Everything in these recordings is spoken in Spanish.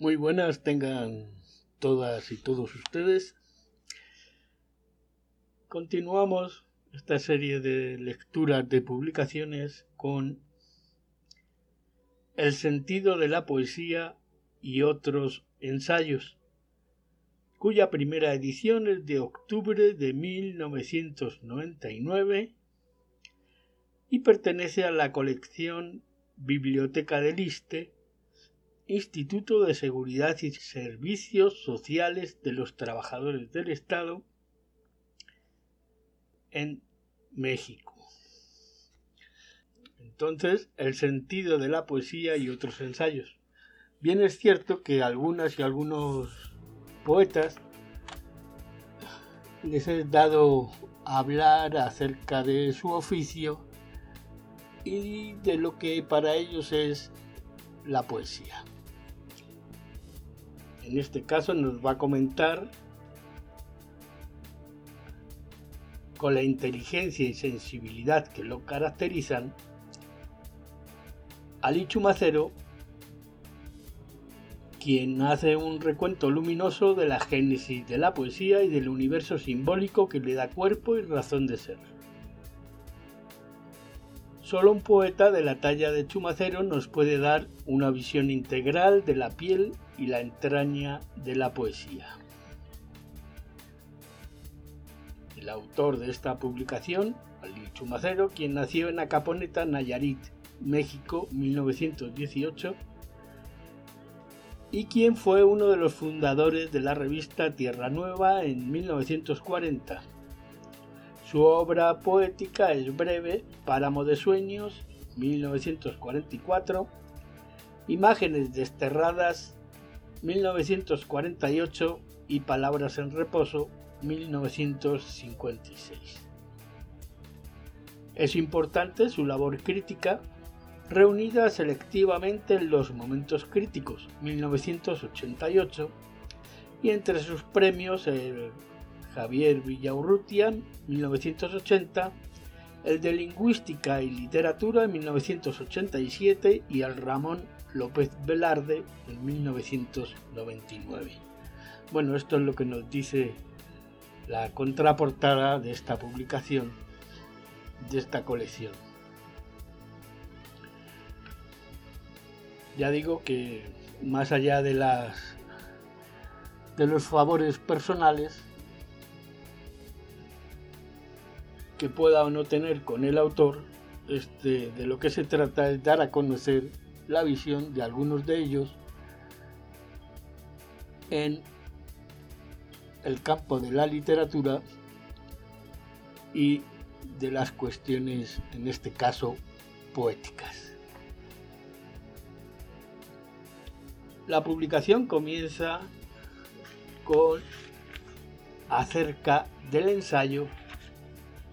Muy buenas tengan todas y todos ustedes. Continuamos esta serie de lecturas de publicaciones con El sentido de la poesía y otros ensayos, cuya primera edición es de octubre de 1999 y pertenece a la colección Biblioteca del Liste Instituto de Seguridad y Servicios Sociales de los Trabajadores del Estado en México. Entonces, el sentido de la poesía y otros ensayos. Bien es cierto que algunas y algunos poetas les he dado hablar acerca de su oficio y de lo que para ellos es la poesía. En este caso nos va a comentar con la inteligencia y sensibilidad que lo caracterizan, Ali Chumacero, quien hace un recuento luminoso de la génesis de la poesía y del universo simbólico que le da cuerpo y razón de ser. Solo un poeta de la talla de Chumacero nos puede dar una visión integral de la piel y la entraña de la poesía. El autor de esta publicación, Ali Chumacero, quien nació en Acaponeta, Nayarit, México, 1918, y quien fue uno de los fundadores de la revista Tierra Nueva en 1940 su obra poética es breve, Páramo de Sueños, 1944, Imágenes desterradas, 1948 y Palabras en reposo, 1956. Es importante su labor crítica, reunida selectivamente en los momentos críticos, 1988, y entre sus premios el Javier Villaurrutia, 1980, el de Lingüística y Literatura en 1987 y el Ramón López Velarde en 1999. Bueno, esto es lo que nos dice la contraportada de esta publicación, de esta colección. Ya digo que más allá de las de los favores personales, que pueda o no tener con el autor, este, de lo que se trata es dar a conocer la visión de algunos de ellos en el campo de la literatura y de las cuestiones, en este caso, poéticas. La publicación comienza con acerca del ensayo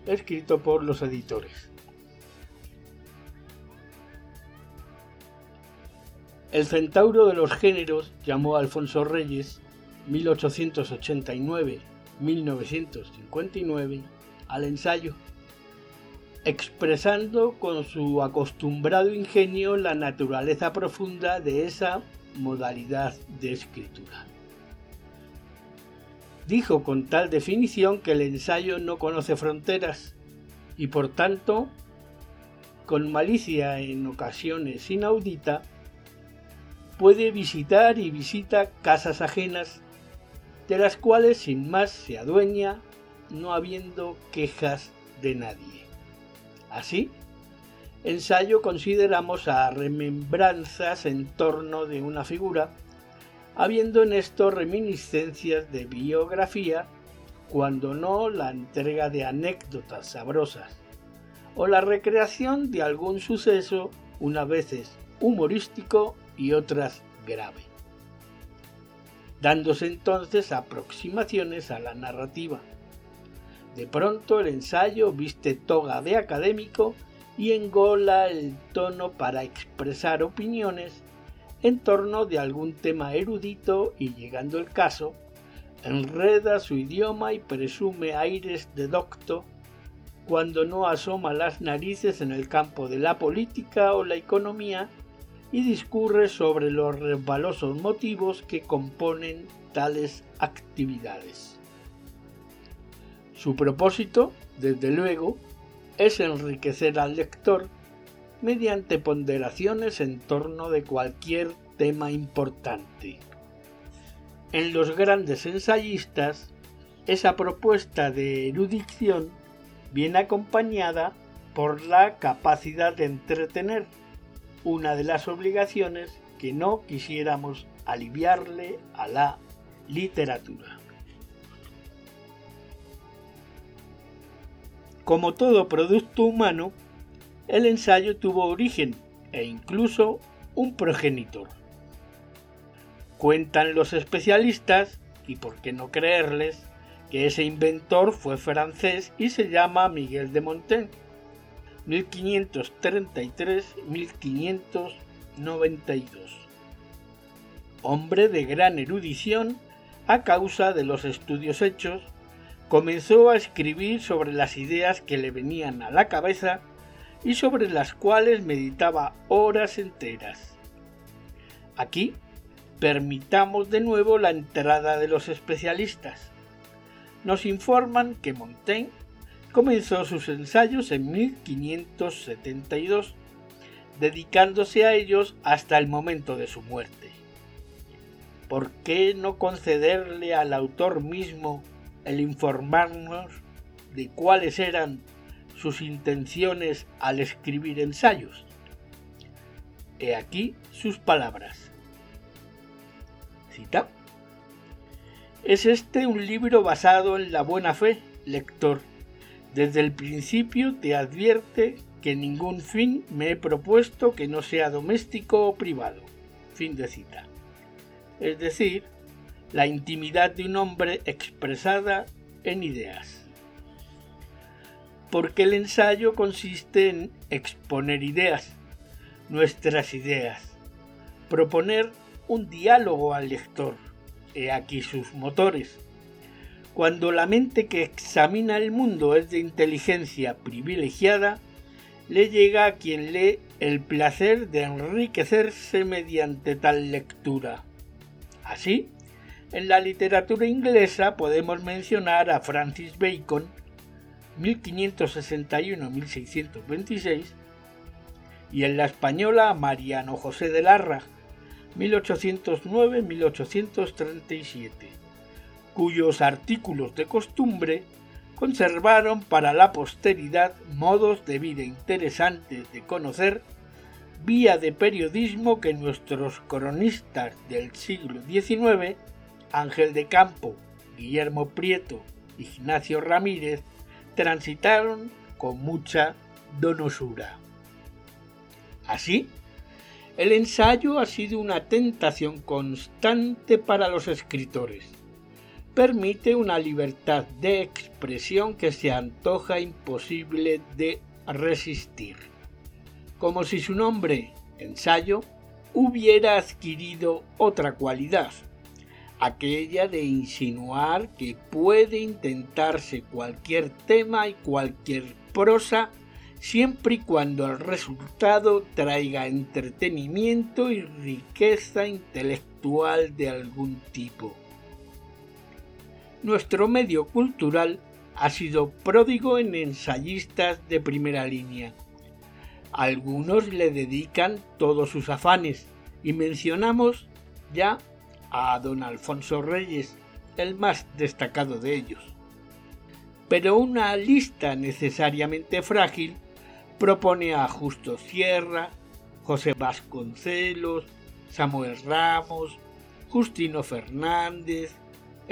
escrito por los editores. El centauro de los géneros llamó Alfonso Reyes, 1889-1959, al ensayo, expresando con su acostumbrado ingenio la naturaleza profunda de esa modalidad de escritura. Dijo con tal definición que el ensayo no conoce fronteras y por tanto, con malicia en ocasiones inaudita, puede visitar y visita casas ajenas de las cuales sin más se adueña, no habiendo quejas de nadie. Así, ensayo consideramos a remembranzas en torno de una figura habiendo en esto reminiscencias de biografía, cuando no la entrega de anécdotas sabrosas, o la recreación de algún suceso, unas veces humorístico y otras grave, dándose entonces aproximaciones a la narrativa. De pronto el ensayo viste toga de académico y engola el tono para expresar opiniones en torno de algún tema erudito y llegando el caso, enreda su idioma y presume aires de docto cuando no asoma las narices en el campo de la política o la economía y discurre sobre los resbalosos motivos que componen tales actividades. Su propósito, desde luego, es enriquecer al lector mediante ponderaciones en torno de cualquier tema importante. En los grandes ensayistas, esa propuesta de erudición viene acompañada por la capacidad de entretener, una de las obligaciones que no quisiéramos aliviarle a la literatura. Como todo producto humano, el ensayo tuvo origen e incluso un progenitor. Cuentan los especialistas, y por qué no creerles, que ese inventor fue francés y se llama Miguel de Montaigne, 1533-1592. Hombre de gran erudición a causa de los estudios hechos, comenzó a escribir sobre las ideas que le venían a la cabeza y sobre las cuales meditaba horas enteras. Aquí permitamos de nuevo la entrada de los especialistas. Nos informan que Montaigne comenzó sus ensayos en 1572, dedicándose a ellos hasta el momento de su muerte. ¿Por qué no concederle al autor mismo el informarnos de cuáles eran sus intenciones al escribir ensayos? He aquí sus palabras. Cita. Es este un libro basado en la buena fe, lector. Desde el principio te advierte que ningún fin me he propuesto que no sea doméstico o privado. Fin de cita. Es decir, la intimidad de un hombre expresada en ideas. Porque el ensayo consiste en exponer ideas, nuestras ideas, proponer un diálogo al lector. He aquí sus motores. Cuando la mente que examina el mundo es de inteligencia privilegiada, le llega a quien lee el placer de enriquecerse mediante tal lectura. Así, en la literatura inglesa podemos mencionar a Francis Bacon, 1561-1626, y en la española a Mariano José de Larra, 1809-1837, cuyos artículos de costumbre conservaron para la posteridad modos de vida interesantes de conocer, vía de periodismo que nuestros cronistas del siglo XIX, Ángel de Campo, Guillermo Prieto, Ignacio Ramírez, transitaron con mucha donosura. Así, el ensayo ha sido una tentación constante para los escritores. Permite una libertad de expresión que se antoja imposible de resistir. Como si su nombre, ensayo, hubiera adquirido otra cualidad, aquella de insinuar que puede intentarse cualquier tema y cualquier prosa siempre y cuando el resultado traiga entretenimiento y riqueza intelectual de algún tipo. Nuestro medio cultural ha sido pródigo en ensayistas de primera línea. Algunos le dedican todos sus afanes y mencionamos ya a don Alfonso Reyes, el más destacado de ellos. Pero una lista necesariamente frágil propone a Justo Sierra, José Vasconcelos, Samuel Ramos, Justino Fernández,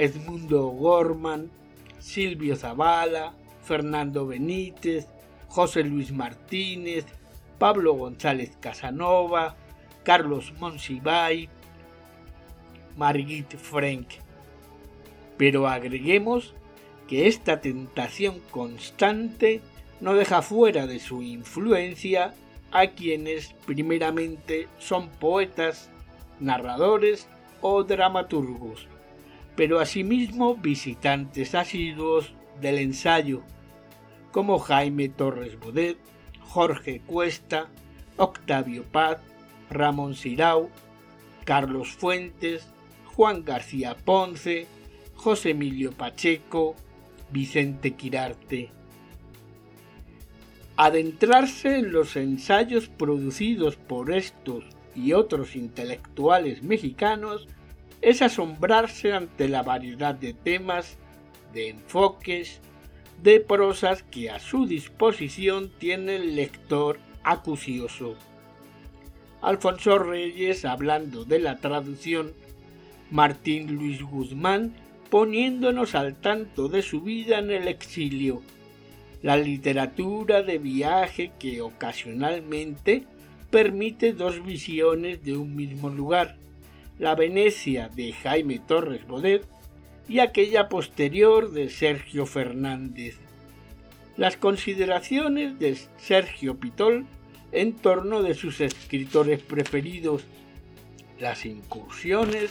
Edmundo Gorman, Silvio Zavala, Fernando Benítez, José Luis Martínez, Pablo González Casanova, Carlos Monsiváis, Margit Frank. Pero agreguemos que esta tentación constante no deja fuera de su influencia a quienes primeramente son poetas, narradores o dramaturgos, pero asimismo visitantes asiduos del ensayo, como Jaime Torres Bodet, Jorge Cuesta, Octavio Paz, Ramón Sirau, Carlos Fuentes, Juan García Ponce, José Emilio Pacheco, Vicente Quirarte. Adentrarse en los ensayos producidos por estos y otros intelectuales mexicanos es asombrarse ante la variedad de temas, de enfoques, de prosas que a su disposición tiene el lector acucioso. Alfonso Reyes hablando de la traducción, Martín Luis Guzmán poniéndonos al tanto de su vida en el exilio, la literatura de viaje que ocasionalmente permite dos visiones de un mismo lugar, la Venecia de Jaime Torres Bodet y aquella posterior de Sergio Fernández. Las consideraciones de Sergio Pitol en torno de sus escritores preferidos, las incursiones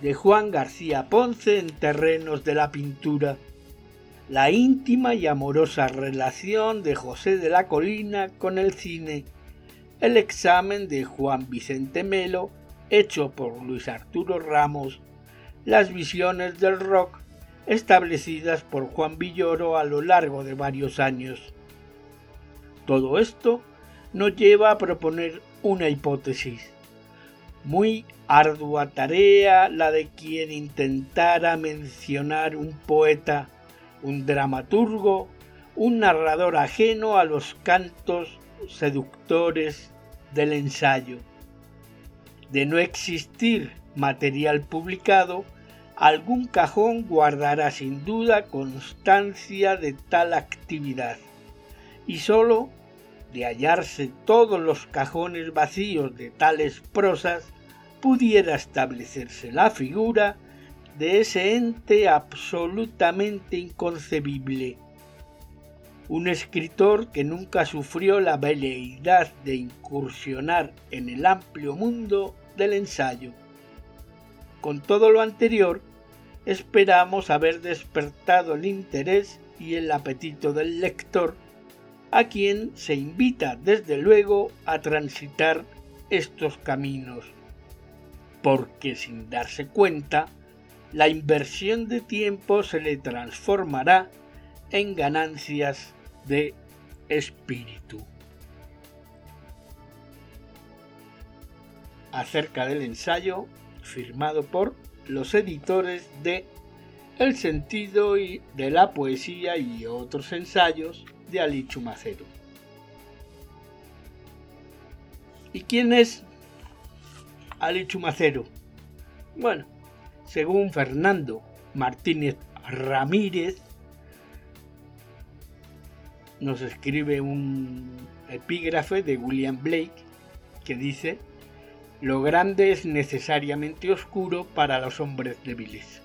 de Juan García Ponce en terrenos de la pintura, la íntima y amorosa relación de José de la Colina con el cine, el examen de Juan Vicente Melo hecho por Luis Arturo Ramos, las visiones del rock establecidas por Juan Villoro a lo largo de varios años. Todo esto nos lleva a proponer una hipótesis. Muy ardua tarea la de quien intentara mencionar un poeta, un dramaturgo, un narrador ajeno a los cantos seductores del ensayo. De no existir material publicado, algún cajón guardará sin duda constancia de tal actividad, y sólo de hallarse todos los cajones vacíos de tales prosas, pudiera establecerse la figura de ese ente absolutamente inconcebible, un escritor que nunca sufrió la veleidad de incursionar en el amplio mundo del ensayo. Con todo lo anterior, esperamos haber despertado el interés y el apetito del lector, a quien se invita desde luego a transitar estos caminos, porque sin darse cuenta, la inversión de tiempo se le transformará en ganancias de espíritu. Acerca del ensayo firmado por los editores de El sentido de la poesía y otros ensayos de Ali Chumacero. ¿Y quién es Ali Chumacero? Bueno, según Fernando Martínez Ramírez, nos escribe un epígrafe de William Blake que dice, lo grande es necesariamente oscuro para los hombres débiles.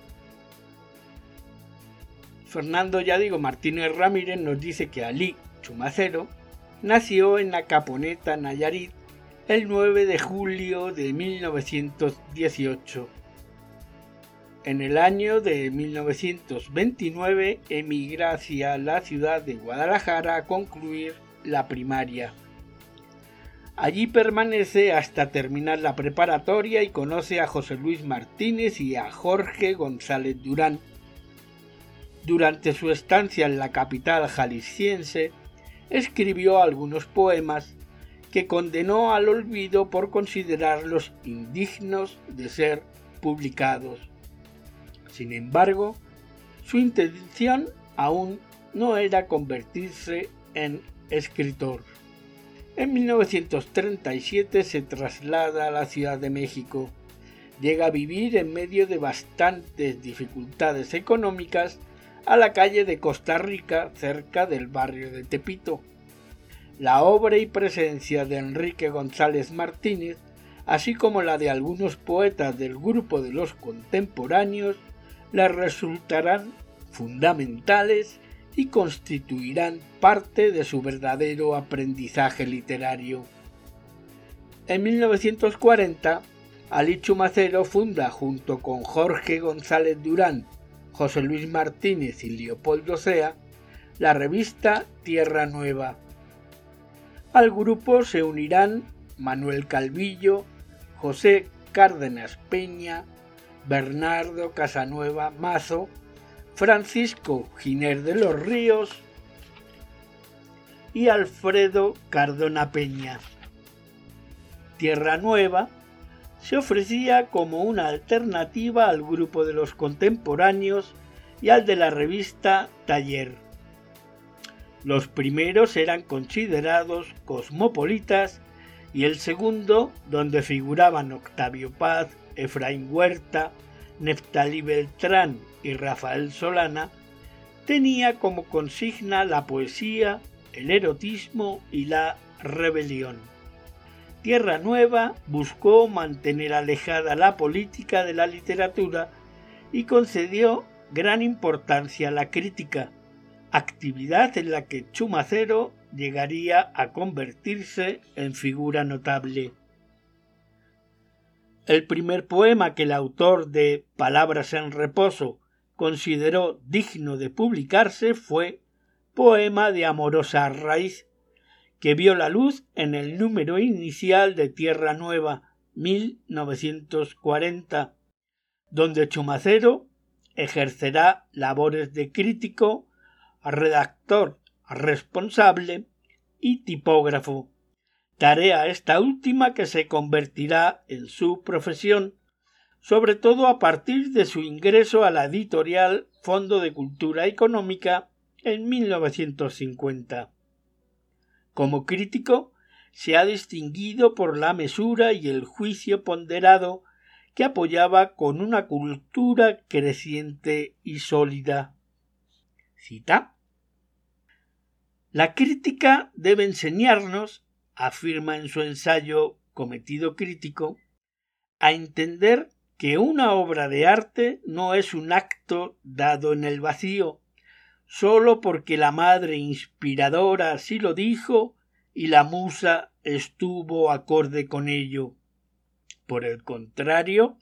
Fernando, ya digo, Martínez Ramírez nos dice que Ali Chumacero nació en la Caponeta, Nayarit, el 9 de julio de 1918 en el año de 1929 emigra hacia la ciudad de Guadalajara a concluir la primaria. Allí permanece hasta terminar la preparatoria y conoce a José Luis Martínez y a Jorge González Durán. Durante su estancia en la capital jalisciense, escribió algunos poemas que condenó al olvido por considerarlos indignos de ser publicados. Sin embargo, su intención aún no era convertirse en escritor. En 1937 se traslada a la Ciudad de México. Llega a vivir en medio de bastantes dificultades económicas a la calle de Costa Rica cerca del barrio de Tepito. La obra y presencia de Enrique González Martínez, así como la de algunos poetas del grupo de los contemporáneos, le resultarán fundamentales y constituirán parte de su verdadero aprendizaje literario. En 1940, Ali Chumacero funda junto con Jorge González Durán, José Luis Martínez y Leopoldo Sea la revista Tierra Nueva. Al grupo se unirán Manuel Calvillo, José Cárdenas Peña, Bernardo Casanueva Mazo, Francisco Giner de los Ríos y Alfredo Cardona Peña. Tierra Nueva se ofrecía como una alternativa al grupo de los contemporáneos y al de la revista Taller. Los primeros eran considerados cosmopolitas y el segundo, donde figuraban Octavio Paz, Efraín Huerta, Neftalí Beltrán y Rafael Solana, tenía como consigna la poesía, el erotismo y la rebelión. Tierra Nueva buscó mantener alejada la política de la literatura y concedió gran importancia a la crítica, actividad en la que Chumacero llegaría a convertirse en figura notable. El primer poema que el autor de Palabras en reposo consideró digno de publicarse fue Poema de amorosa raíz, que vio la luz en el número inicial de Tierra Nueva, 1940, donde Chumacero ejercerá labores de crítico, redactor responsable y tipógrafo, tarea esta última que se convertirá en su profesión, sobre todo a partir de su ingreso a la editorial Fondo de Cultura Económica en 1950. Como crítico, se ha distinguido por la mesura y el juicio ponderado que apoyaba con una cultura creciente y sólida. Cita la crítica debe enseñarnos, afirma en su ensayo Cometido crítico, a entender que una obra de arte no es un acto dado en el vacío, sólo porque la madre inspiradora así lo dijo y la musa estuvo acorde con ello. Por el contrario,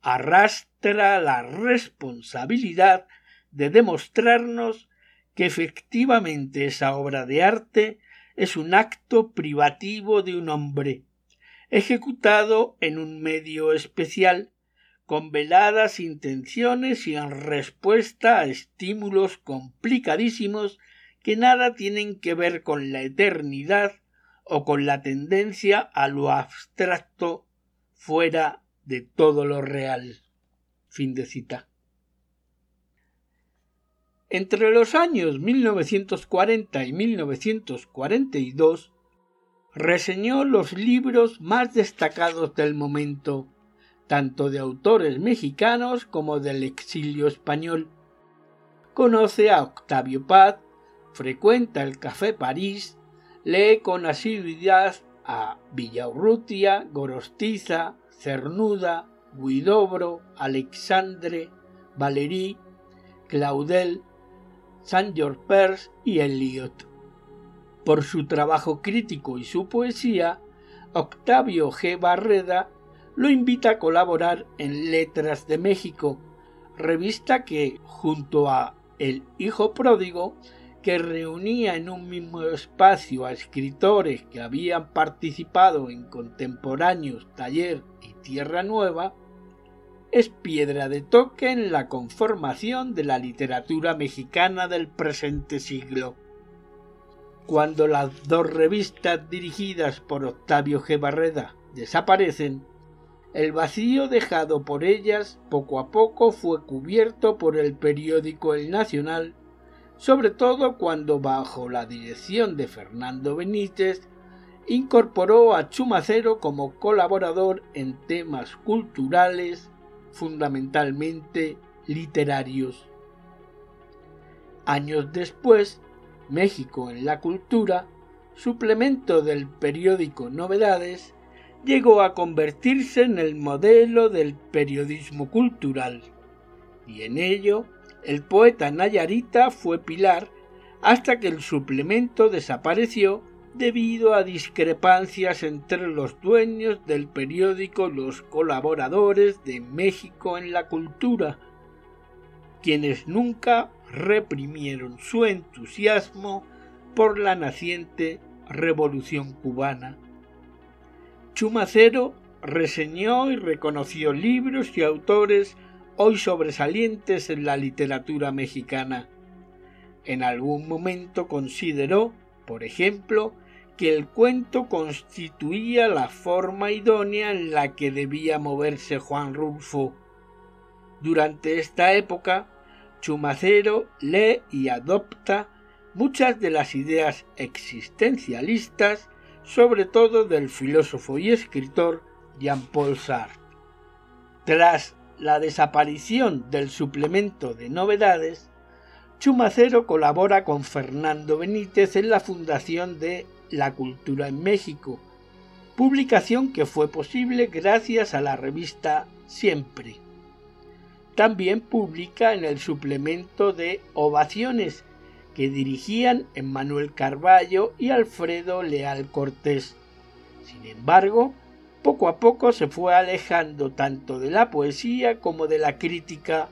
arrastra la responsabilidad de demostrarnos que efectivamente esa obra de arte es un acto privativo de un hombre, ejecutado en un medio especial, con veladas intenciones y en respuesta a estímulos complicadísimos que nada tienen que ver con la eternidad o con la tendencia a lo abstracto fuera de todo lo real. Fin de cita. Entre los años 1940 y 1942 reseñó los libros más destacados del momento, tanto de autores mexicanos como del exilio español. Conoce a Octavio Paz, frecuenta el Café París, lee con asiduidad a Villaurrutia, Gorostiza, Cernuda, Guidobro, Alexandre, Valéry, Claudel, Saint George Peirce y Eliot. Por su trabajo crítico y su poesía, Octavio G. Barreda lo invita a colaborar en Letras de México, revista que, junto a El Hijo Pródigo, que reunía en un mismo espacio a escritores que habían participado en contemporáneos Taller y Tierra Nueva, es piedra de toque en la conformación de la literatura mexicana del presente siglo. Cuando las dos revistas dirigidas por Octavio G. Barreda desaparecen, el vacío dejado por ellas poco a poco fue cubierto por el periódico El Nacional, sobre todo cuando bajo la dirección de Fernando Benítez incorporó a Chumacero como colaborador en temas culturales fundamentalmente literarios. Años después, México en la Cultura, suplemento del periódico Novedades, llegó a convertirse en el modelo del periodismo cultural, y en ello el poeta Nayarita fue pilar hasta que el suplemento desapareció debido a discrepancias entre los dueños del periódico los colaboradores de México en la cultura, quienes nunca reprimieron su entusiasmo por la naciente revolución cubana. Chumacero reseñó y reconoció libros y autores hoy sobresalientes en la literatura mexicana. En algún momento consideró, por ejemplo, que el cuento constituía la forma idónea en la que debía moverse Juan Rulfo. Durante esta época, Chumacero lee y adopta muchas de las ideas existencialistas, sobre todo del filósofo y escritor Jean-Paul Sartre. Tras la desaparición del suplemento de novedades, Chumacero colabora con Fernando Benítez en la fundación de La Cultura en México, publicación que fue posible gracias a la revista Siempre. También publica en el suplemento de Ovaciones, que dirigían Emmanuel Carballo y Alfredo Leal Cortés. Sin embargo, poco a poco se fue alejando tanto de la poesía como de la crítica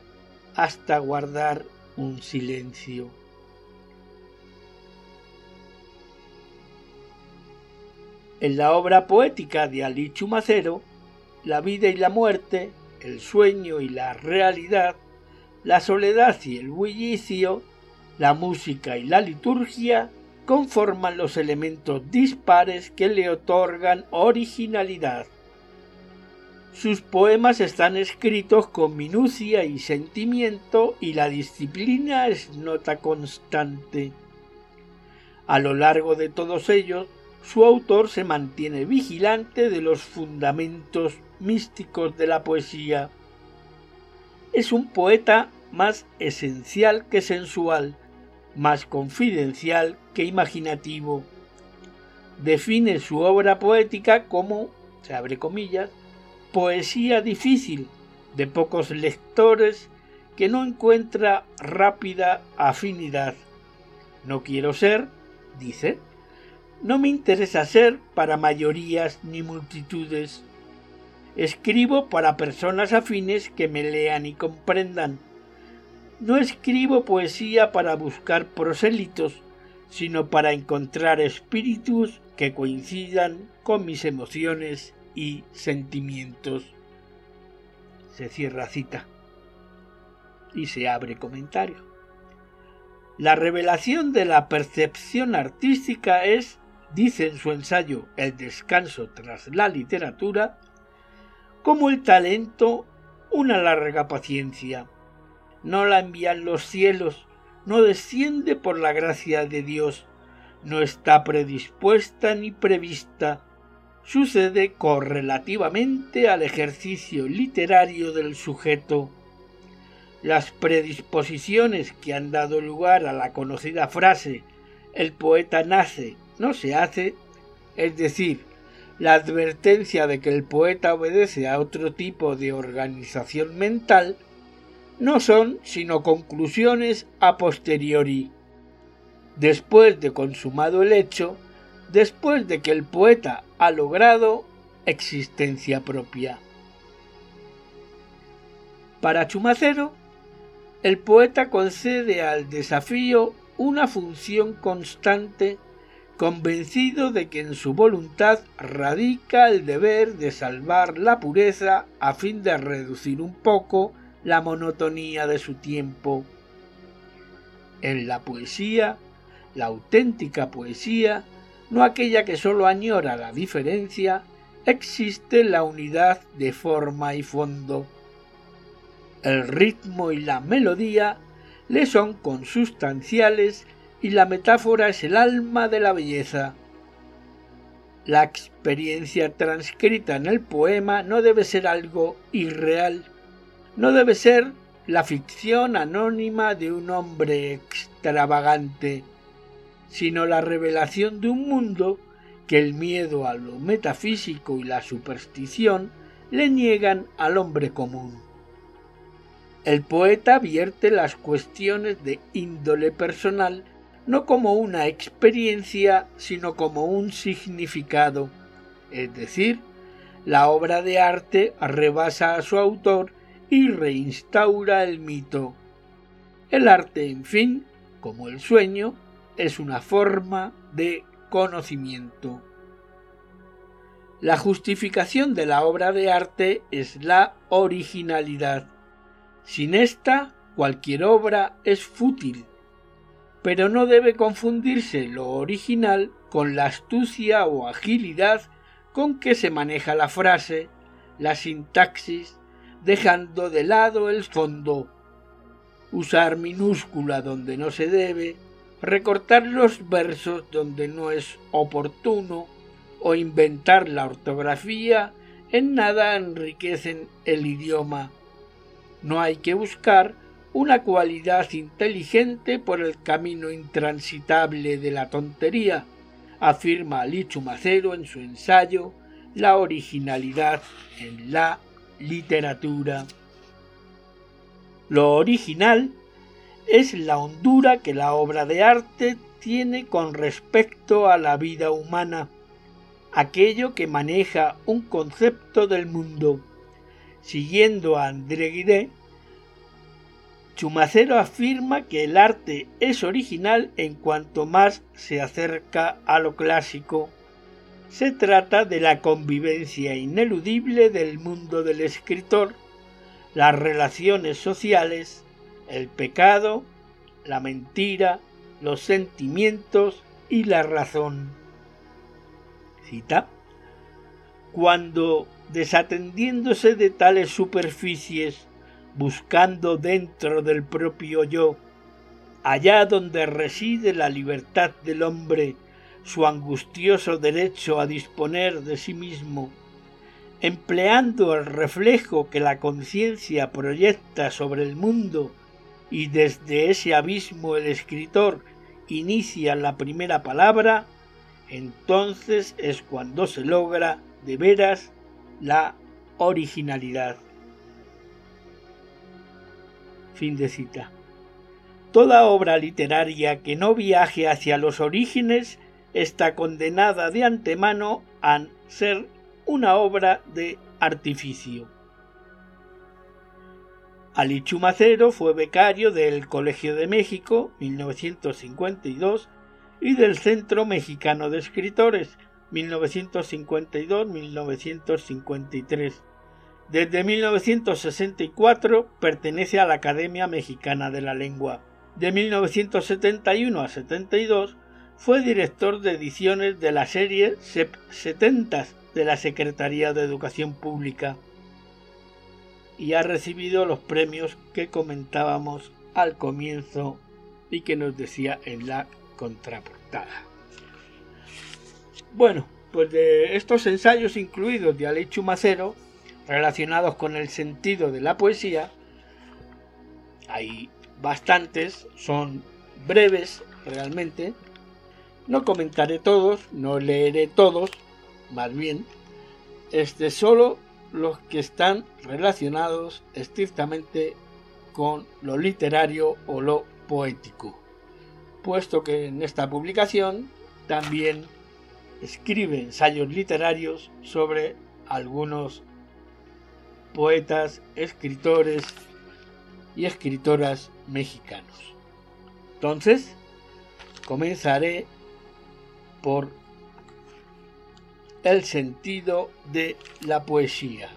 hasta guardar un silencio. En la obra poética de Ali Chumacero, La vida y la muerte el sueño y la realidad, la soledad y el bullicio, la música y la liturgia conforman los elementos dispares que le otorgan originalidad. Sus poemas están escritos con minucia y sentimiento y la disciplina es nota constante. A lo largo de todos ellos, su autor se mantiene vigilante de los fundamentos místicos de la poesía. Es un poeta más esencial que sensual, más confidencial que imaginativo. Define su obra poética como, se abre comillas, poesía difícil, de pocos lectores, que no encuentra rápida afinidad. No quiero ser, dice, no me interesa ser para mayorías ni multitudes. Escribo para personas afines que me lean y comprendan. No escribo poesía para buscar prosélitos, sino para encontrar espíritus que coincidan con mis emociones y sentimientos. Se cierra cita y se abre comentario. La revelación de la percepción artística es, dice en su ensayo El descanso tras la literatura, como el talento una larga paciencia. No la envían los cielos, no desciende por la gracia de Dios, no está predispuesta ni prevista, sucede correlativamente al ejercicio literario del sujeto. Las predisposiciones que han dado lugar a la conocida frase el poeta nace, no se hace, es decir, la advertencia de que el poeta obedece a otro tipo de organización mental no son sino conclusiones a posteriori. Después de consumado el hecho, después de que el poeta ha logrado existencia propia. Para Chumacero, el poeta concede al desafío una función constante convencido de que en su voluntad radica el deber de salvar la pureza a fin de reducir un poco la monotonía de su tiempo. En la poesía, la auténtica poesía, no aquella que sólo añora la diferencia, existe la unidad de forma y fondo. El ritmo y la melodía le son consustanciales y la metáfora es el alma de la belleza. La experiencia transcrita en el poema no debe ser algo irreal, no debe ser la ficción anónima de un hombre extravagante, sino la revelación de un mundo que el miedo a lo metafísico y la superstición le niegan al hombre común. El poeta vierte las cuestiones de índole personal no como una experiencia, sino como un significado. Es decir, la obra de arte rebasa a su autor y reinstaura el mito. El arte, en fin, como el sueño, es una forma de conocimiento. La justificación de la obra de arte es la originalidad. Sin esta, cualquier obra es fútil. Pero no debe confundirse lo original con la astucia o agilidad con que se maneja la frase, la sintaxis, dejando de lado el fondo. Usar minúscula donde no se debe, recortar los versos donde no es oportuno o inventar la ortografía en nada enriquecen el idioma. No hay que buscar una cualidad inteligente por el camino intransitable de la tontería, afirma Lichu Macero en su ensayo La originalidad en la literatura. Lo original es la hondura que la obra de arte tiene con respecto a la vida humana, aquello que maneja un concepto del mundo. Siguiendo a André Guidé, Chumacero afirma que el arte es original en cuanto más se acerca a lo clásico. Se trata de la convivencia ineludible del mundo del escritor, las relaciones sociales, el pecado, la mentira, los sentimientos y la razón. Cita. Cuando, desatendiéndose de tales superficies, buscando dentro del propio yo, allá donde reside la libertad del hombre, su angustioso derecho a disponer de sí mismo, empleando el reflejo que la conciencia proyecta sobre el mundo y desde ese abismo el escritor inicia la primera palabra, entonces es cuando se logra de veras la originalidad. Fin de cita. Toda obra literaria que no viaje hacia los orígenes está condenada de antemano a ser una obra de artificio. Ali Chumacero fue becario del Colegio de México 1952 y del Centro Mexicano de Escritores 1952-1953 desde 1964 pertenece a la Academia Mexicana de la Lengua. De 1971 a 72 fue director de ediciones de la serie 70 de la Secretaría de Educación Pública y ha recibido los premios que comentábamos al comienzo y que nos decía en la contraportada. Bueno, pues de estos ensayos incluidos de Alechu Macero, relacionados con el sentido de la poesía. Hay bastantes, son breves realmente. No comentaré todos, no leeré todos, más bien, este solo los que están relacionados estrictamente con lo literario o lo poético, puesto que en esta publicación también escribe ensayos literarios sobre algunos poetas, escritores y escritoras mexicanos. Entonces, comenzaré por el sentido de la poesía.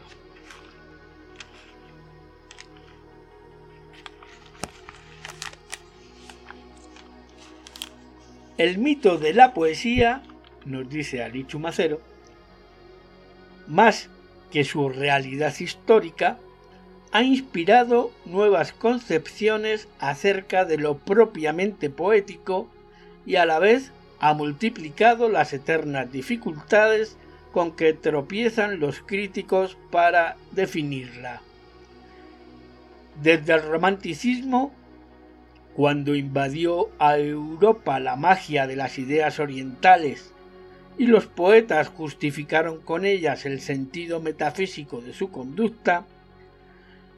El mito de la poesía, nos dice Alichu Macero, más que su realidad histórica ha inspirado nuevas concepciones acerca de lo propiamente poético y a la vez ha multiplicado las eternas dificultades con que tropiezan los críticos para definirla. Desde el romanticismo, cuando invadió a Europa la magia de las ideas orientales y los poetas justificaron con ellas el sentido metafísico de su conducta,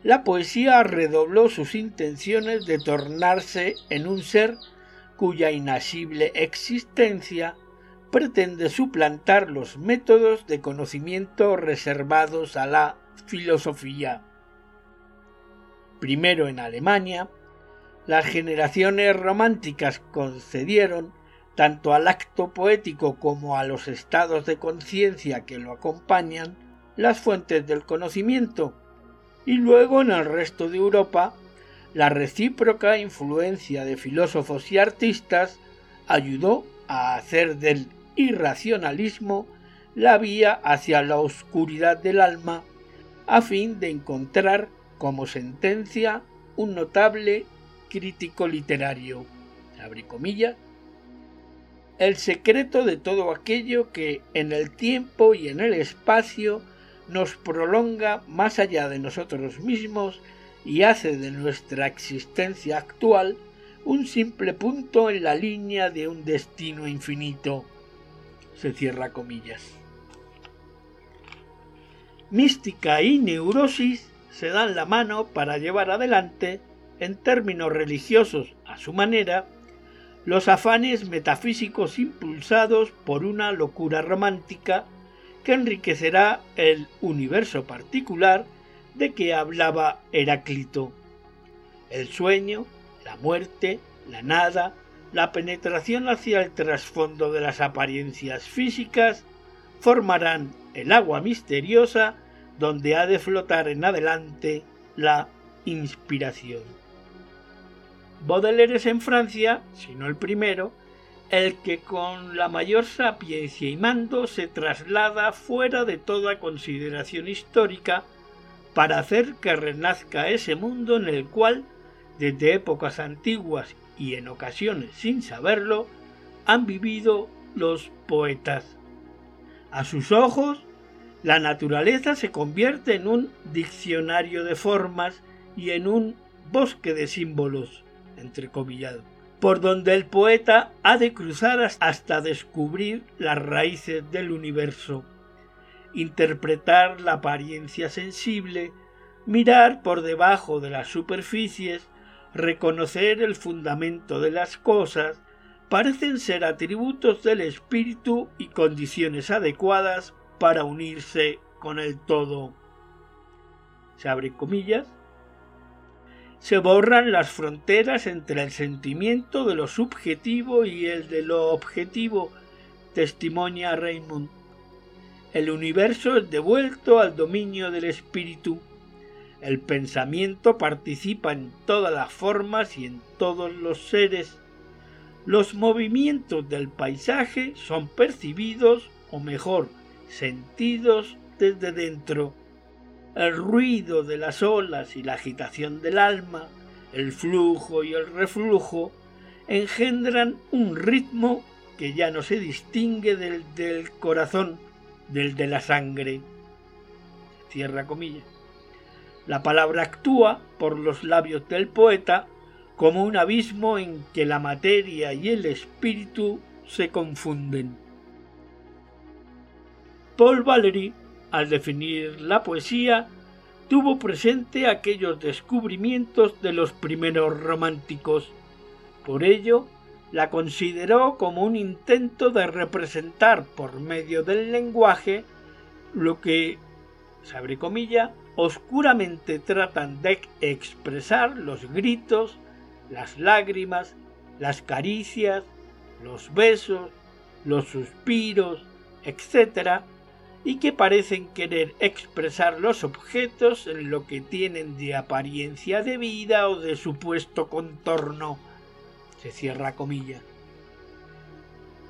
la poesía redobló sus intenciones de tornarse en un ser cuya inasible existencia pretende suplantar los métodos de conocimiento reservados a la filosofía. Primero en Alemania, las generaciones románticas concedieron tanto al acto poético como a los estados de conciencia que lo acompañan, las fuentes del conocimiento, y luego en el resto de Europa la recíproca influencia de filósofos y artistas ayudó a hacer del irracionalismo la vía hacia la oscuridad del alma a fin de encontrar como sentencia un notable crítico literario. Abre. El secreto de todo aquello que en el tiempo y en el espacio nos prolonga más allá de nosotros mismos y hace de nuestra existencia actual un simple punto en la línea de un destino infinito. Se cierra comillas. Mística y neurosis se dan la mano para llevar adelante, en términos religiosos a su manera, los afanes metafísicos impulsados por una locura romántica que enriquecerá el universo particular de que hablaba Heráclito. El sueño, la muerte, la nada, la penetración hacia el trasfondo de las apariencias físicas formarán el agua misteriosa donde ha de flotar en adelante la inspiración. Baudelaire es en Francia, si no el primero, el que con la mayor sapiencia y mando se traslada fuera de toda consideración histórica para hacer que renazca ese mundo en el cual, desde épocas antiguas y en ocasiones sin saberlo, han vivido los poetas. A sus ojos, la naturaleza se convierte en un diccionario de formas y en un bosque de símbolos, entrecomillado, por donde el poeta ha de cruzar hasta descubrir las raíces del universo interpretar la apariencia sensible, mirar por debajo de las superficies, reconocer el fundamento de las cosas, parecen ser atributos del espíritu y condiciones adecuadas para unirse con el todo. Se abre comillas. Se borran las fronteras entre el sentimiento de lo subjetivo y el de lo objetivo, testimonia Raymond el universo es devuelto al dominio del espíritu. El pensamiento participa en todas las formas y en todos los seres. Los movimientos del paisaje son percibidos, o mejor, sentidos desde dentro. El ruido de las olas y la agitación del alma, el flujo y el reflujo, engendran un ritmo que ya no se distingue del del corazón, del de la sangre. La palabra actúa por los labios del poeta como un abismo en que la materia y el espíritu se confunden. Paul Valéry, al definir la poesía, tuvo presente aquellos descubrimientos de los primeros románticos. Por ello, la consideró como un intento de representar por medio del lenguaje lo que, se oscuramente tratan de expresar los gritos, las lágrimas, las caricias, los besos, los suspiros, etc., y que parecen querer expresar los objetos en lo que tienen de apariencia de vida o de supuesto contorno cierra.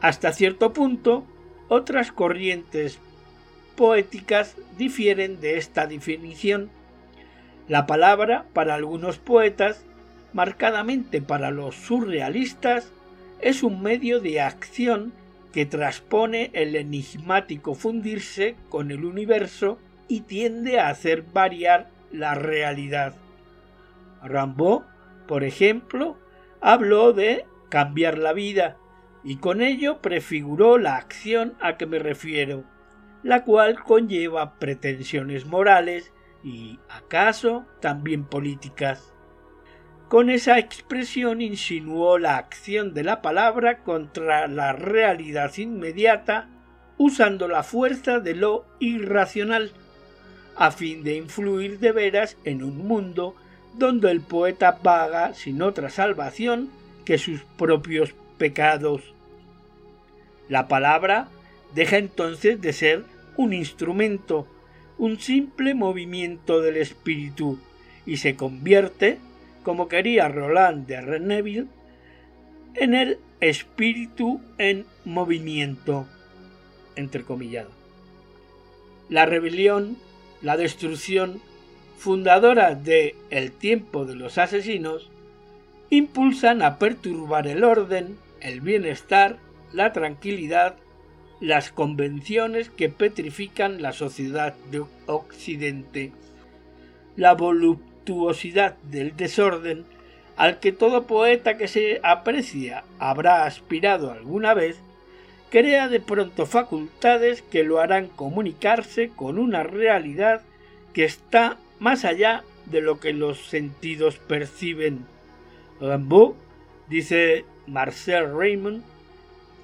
Hasta cierto punto, otras corrientes poéticas difieren de esta definición. La palabra, para algunos poetas, marcadamente para los surrealistas, es un medio de acción que transpone el enigmático fundirse con el universo y tiende a hacer variar la realidad. Rambaud, por ejemplo, habló de cambiar la vida y con ello prefiguró la acción a que me refiero, la cual conlleva pretensiones morales y, acaso, también políticas. Con esa expresión insinuó la acción de la palabra contra la realidad inmediata, usando la fuerza de lo irracional, a fin de influir de veras en un mundo donde el poeta vaga sin otra salvación que sus propios pecados. La palabra deja entonces de ser un instrumento, un simple movimiento del espíritu, y se convierte, como quería Roland de Reneville, en el espíritu en movimiento, entrecomillado. La rebelión, la destrucción, fundadora de El tiempo de los asesinos, impulsan a perturbar el orden, el bienestar, la tranquilidad, las convenciones que petrifican la sociedad de Occidente, la voluptuosidad del desorden al que todo poeta que se aprecia habrá aspirado alguna vez, crea de pronto facultades que lo harán comunicarse con una realidad que está más allá de lo que los sentidos perciben. Rimbaud, dice Marcel Raymond,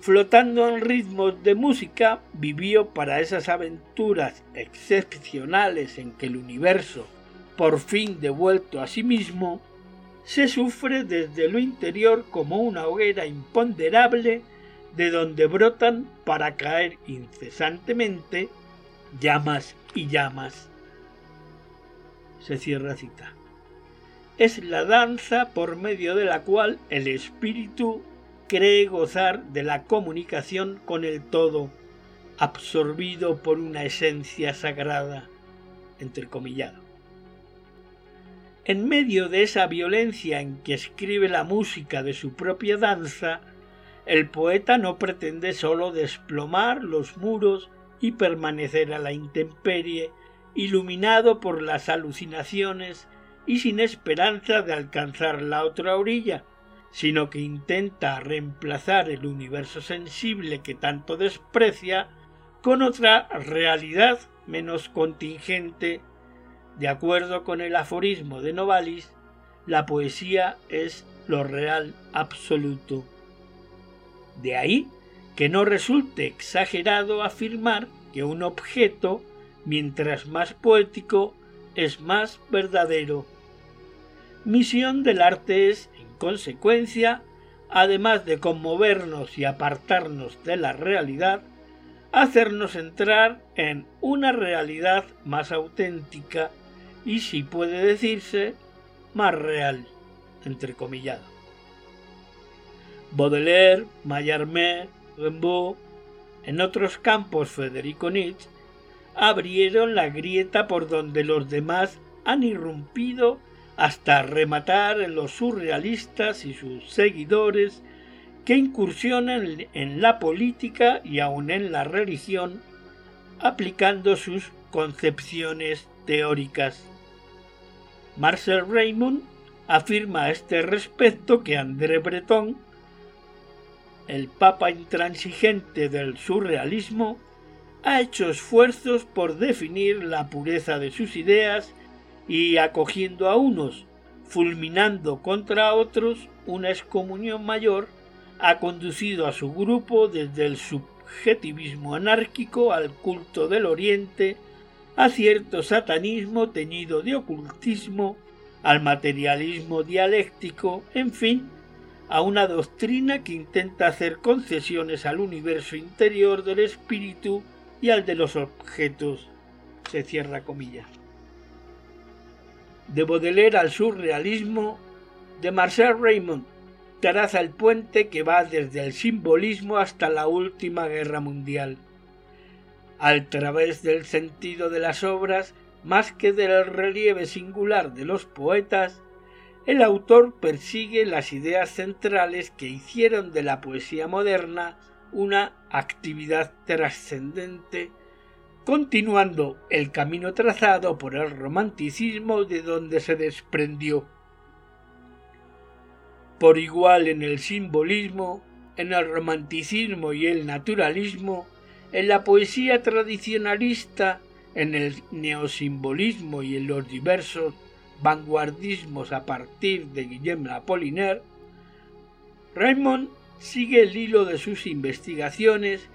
flotando en ritmos de música, vivió para esas aventuras excepcionales en que el universo, por fin devuelto a sí mismo, se sufre desde lo interior como una hoguera imponderable de donde brotan para caer incesantemente llamas y llamas se cierra cita. Es la danza por medio de la cual el espíritu cree gozar de la comunicación con el todo, absorbido por una esencia sagrada, entrecomillado. En medio de esa violencia en que escribe la música de su propia danza, el poeta no pretende sólo desplomar los muros y permanecer a la intemperie iluminado por las alucinaciones y sin esperanza de alcanzar la otra orilla, sino que intenta reemplazar el universo sensible que tanto desprecia con otra realidad menos contingente. De acuerdo con el aforismo de Novalis, la poesía es lo real absoluto. De ahí que no resulte exagerado afirmar que un objeto mientras más poético es más verdadero. Misión del arte es, en consecuencia, además de conmovernos y apartarnos de la realidad, hacernos entrar en una realidad más auténtica y, si puede decirse, más real, entrecomillado. Baudelaire, Mallarmé, Rimbaud, en otros campos Federico Nietzsche, abrieron la grieta por donde los demás han irrumpido hasta rematar los surrealistas y sus seguidores que incursionan en la política y aun en la religión aplicando sus concepciones teóricas. Marcel Raymond afirma a este respecto que André Breton, el papa intransigente del surrealismo, ha hecho esfuerzos por definir la pureza de sus ideas y acogiendo a unos, fulminando contra otros, una excomunión mayor, ha conducido a su grupo desde el subjetivismo anárquico al culto del Oriente, a cierto satanismo teñido de ocultismo, al materialismo dialéctico, en fin, a una doctrina que intenta hacer concesiones al universo interior del espíritu y al de los objetos. Se cierra comillas. De Baudelaire al surrealismo, de Marcel Raymond traza el puente que va desde el simbolismo hasta la última guerra mundial. Al través del sentido de las obras, más que del relieve singular de los poetas, el autor persigue las ideas centrales que hicieron de la poesía moderna una actividad trascendente, continuando el camino trazado por el romanticismo de donde se desprendió. Por igual en el simbolismo, en el romanticismo y el naturalismo, en la poesía tradicionalista, en el neosimbolismo y en los diversos vanguardismos a partir de Guillaume Apollinaire, Raymond sigue el hilo de sus investigaciones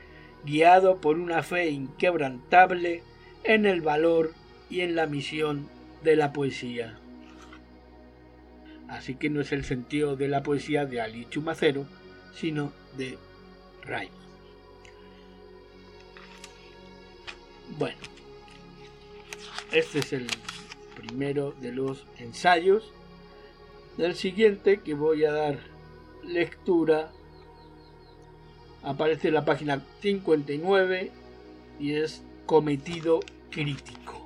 guiado por una fe inquebrantable en el valor y en la misión de la poesía. Así que no es el sentido de la poesía de Ali Chumacero, sino de Raymond. Bueno, este es el primero de los ensayos. Del siguiente que voy a dar lectura aparece en la página 59 y es cometido crítico.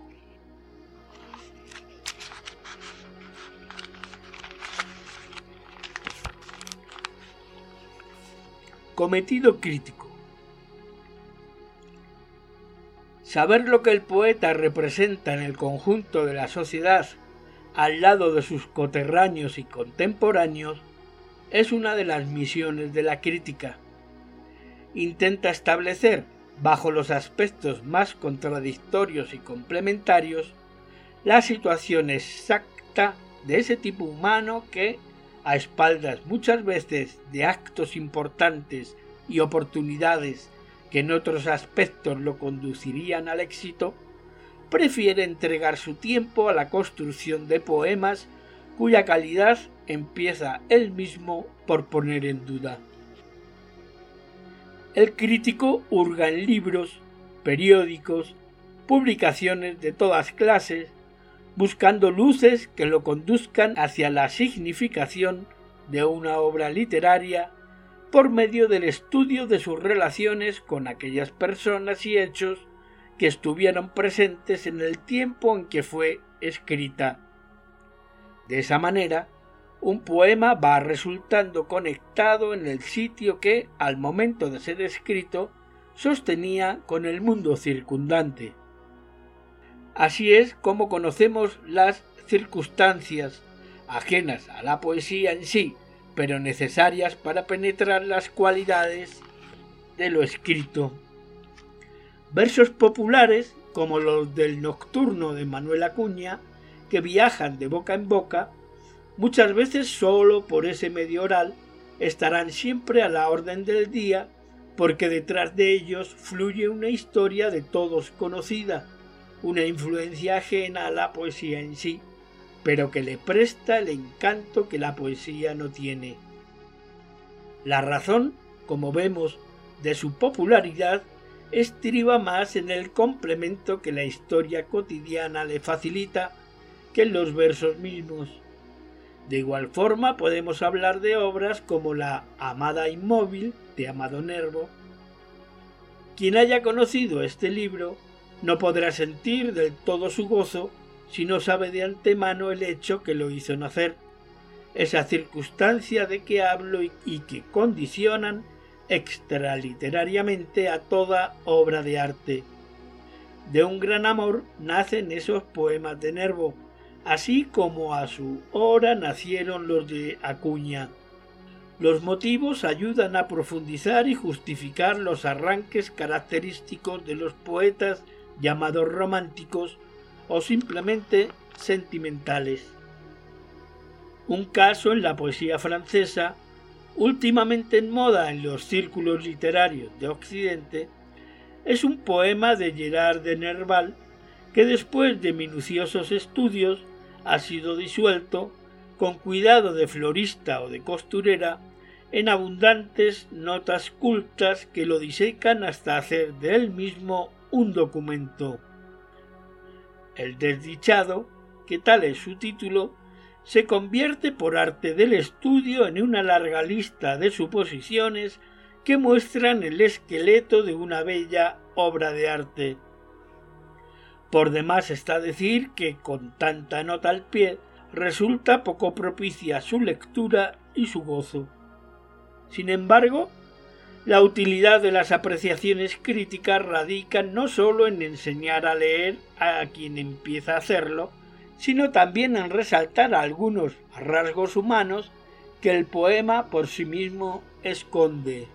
Cometido crítico. Saber lo que el poeta representa en el conjunto de la sociedad al lado de sus coterráneos y contemporáneos es una de las misiones de la crítica. Intenta establecer, bajo los aspectos más contradictorios y complementarios, la situación exacta de ese tipo humano que, a espaldas muchas veces de actos importantes y oportunidades que en otros aspectos lo conducirían al éxito, prefiere entregar su tiempo a la construcción de poemas cuya calidad empieza él mismo por poner en duda. El crítico hurga en libros, periódicos, publicaciones de todas clases, buscando luces que lo conduzcan hacia la significación de una obra literaria por medio del estudio de sus relaciones con aquellas personas y hechos que estuvieron presentes en el tiempo en que fue escrita. De esa manera, un poema va resultando conectado en el sitio que, al momento de ser escrito, sostenía con el mundo circundante. Así es como conocemos las circunstancias ajenas a la poesía en sí, pero necesarias para penetrar las cualidades de lo escrito. Versos populares, como los del Nocturno de Manuel Acuña, que viajan de boca en boca, muchas veces solo por ese medio oral, estarán siempre a la orden del día, porque detrás de ellos fluye una historia de todos conocida, una influencia ajena a la poesía en sí pero que le presta el encanto que la poesía no tiene. La razón, como vemos, de su popularidad estriba más en el complemento que la historia cotidiana le facilita que en los versos mismos. De igual forma podemos hablar de obras como la Amada Inmóvil de Amado Nervo. Quien haya conocido este libro no podrá sentir del todo su gozo si no sabe de antemano el hecho que lo hizo nacer, esa circunstancia de que hablo y, que condicionan extraliterariamente a toda obra de arte. De un gran amor nacen esos poemas de Nervo, así como a su hora nacieron los de Acuña. Los motivos ayudan a profundizar y justificar los arranques característicos de los poetas llamados románticos o simplemente sentimentales. Un caso en la poesía francesa, últimamente en moda en los círculos literarios de Occidente, es un poema de Gerard de Nerval que después de minuciosos estudios ha sido disuelto, con cuidado de florista o de costurera, en abundantes notas cultas que lo disecan hasta hacer de él mismo un documento el desdichado, que tal es su título, se convierte por arte del estudio en una larga lista de suposiciones que muestran el esqueleto de una bella obra de arte. Por demás está decir que con tanta nota al pie resulta poco propicia su lectura y su gozo. Sin embargo, la utilidad de las apreciaciones críticas radica no sólo en enseñar a leer a quien empieza a hacerlo, sino también en resaltar algunos rasgos humanos que el poema por sí mismo esconde.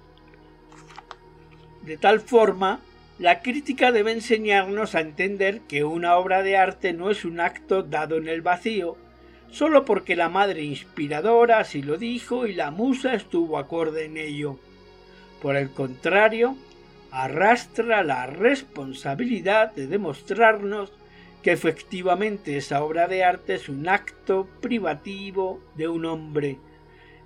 De tal forma, la crítica debe enseñarnos a entender que una obra de arte no es un acto dado en el vacío, sólo porque la madre inspiradora así lo dijo y la musa estuvo acorde en ello. Por el contrario, arrastra la responsabilidad de demostrarnos que efectivamente esa obra de arte es un acto privativo de un hombre,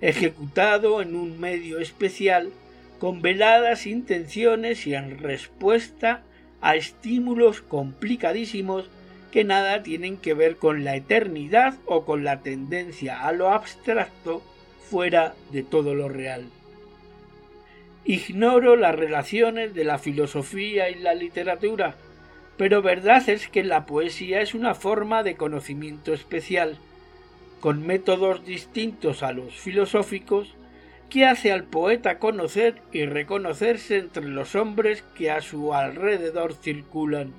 ejecutado en un medio especial, con veladas intenciones y en respuesta a estímulos complicadísimos que nada tienen que ver con la eternidad o con la tendencia a lo abstracto fuera de todo lo real. Ignoro las relaciones de la filosofía y la literatura, pero verdad es que la poesía es una forma de conocimiento especial, con métodos distintos a los filosóficos, que hace al poeta conocer y reconocerse entre los hombres que a su alrededor circulan.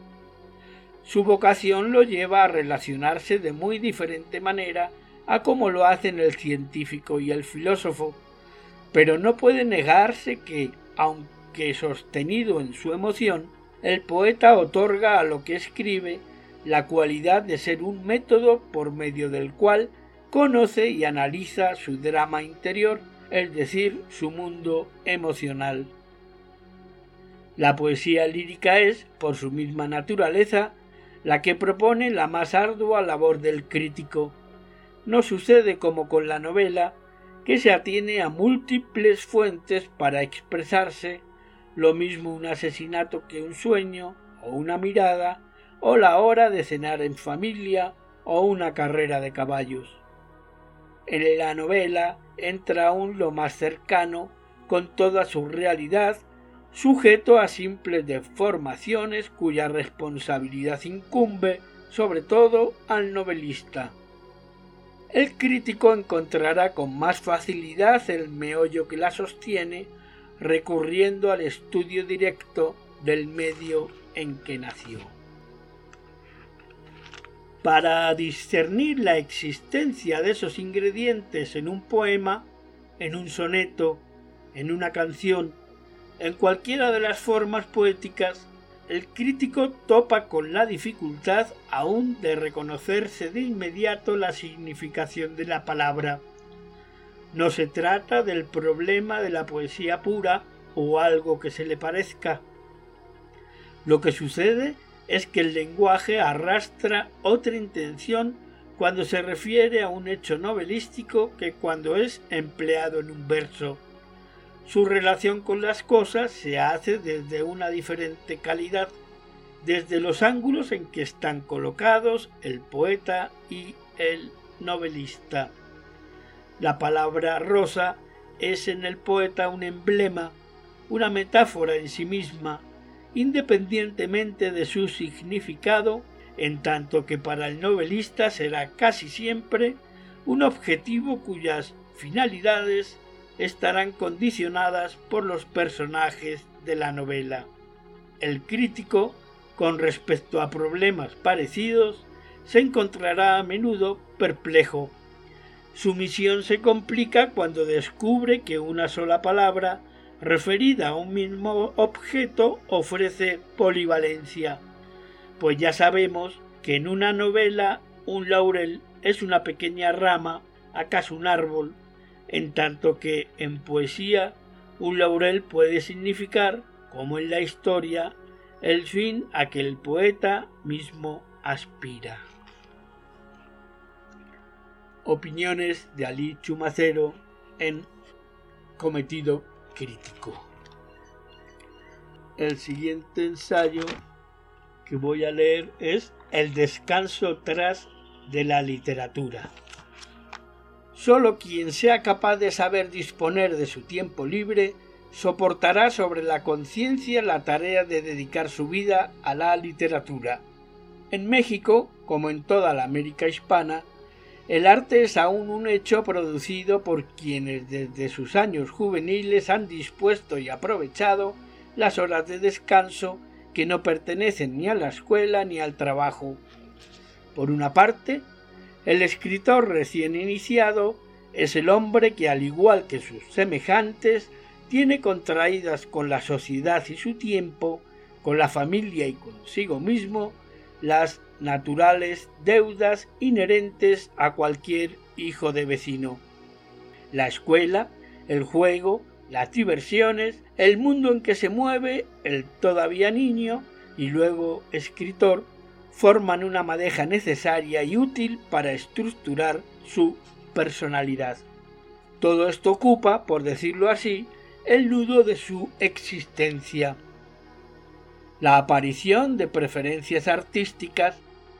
Su vocación lo lleva a relacionarse de muy diferente manera a como lo hacen el científico y el filósofo, pero no puede negarse que, aunque sostenido en su emoción, el poeta otorga a lo que escribe la cualidad de ser un método por medio del cual conoce y analiza su drama interior, es decir, su mundo emocional. La poesía lírica es, por su misma naturaleza, la que propone la más ardua labor del crítico. No sucede como con la novela, que se atiene a múltiples fuentes para expresarse, lo mismo un asesinato que un sueño, o una mirada, o la hora de cenar en familia, o una carrera de caballos. En la novela entra aún lo más cercano, con toda su realidad, sujeto a simples deformaciones cuya responsabilidad incumbe sobre todo al novelista. El crítico encontrará con más facilidad el meollo que la sostiene recurriendo al estudio directo del medio en que nació. Para discernir la existencia de esos ingredientes en un poema, en un soneto, en una canción en cualquiera de las formas poéticas, el crítico topa con la dificultad aún de reconocerse de inmediato la significación de la palabra. No se trata del problema de la poesía pura o algo que se le parezca. Lo que sucede es que el lenguaje arrastra otra intención cuando se refiere a un hecho novelístico que cuando es empleado en un verso. Su relación con las cosas se hace desde una diferente calidad, desde los ángulos en que están colocados el poeta y el novelista. La palabra rosa es en el poeta un emblema, una metáfora en sí misma, independientemente de su significado, en tanto que para el novelista será casi siempre un objetivo cuyas finalidades estarán condicionadas por los personajes de la novela. El crítico, con respecto a problemas parecidos, se encontrará a menudo perplejo. Su misión se complica cuando descubre que una sola palabra referida a un mismo objeto ofrece polivalencia, pues ya sabemos que en una novela un laurel es una pequeña rama, acaso un árbol, en tanto que en poesía un laurel puede significar, como en la historia, el fin a que el poeta mismo aspira. Opiniones de Ali Chumacero en Cometido Crítico. El siguiente ensayo que voy a leer es El descanso tras de la literatura. Solo quien sea capaz de saber disponer de su tiempo libre soportará sobre la conciencia la tarea de dedicar su vida a la literatura. En México, como en toda la América hispana, el arte es aún un hecho producido por quienes desde sus años juveniles han dispuesto y aprovechado las horas de descanso que no pertenecen ni a la escuela ni al trabajo. Por una parte, el escritor recién iniciado es el hombre que, al igual que sus semejantes, tiene contraídas con la sociedad y su tiempo, con la familia y consigo mismo, las naturales deudas inherentes a cualquier hijo de vecino. La escuela, el juego, las diversiones, el mundo en que se mueve el todavía niño y luego escritor, forman una madeja necesaria y útil para estructurar su personalidad. Todo esto ocupa, por decirlo así, el nudo de su existencia. la aparición de preferencias artísticas,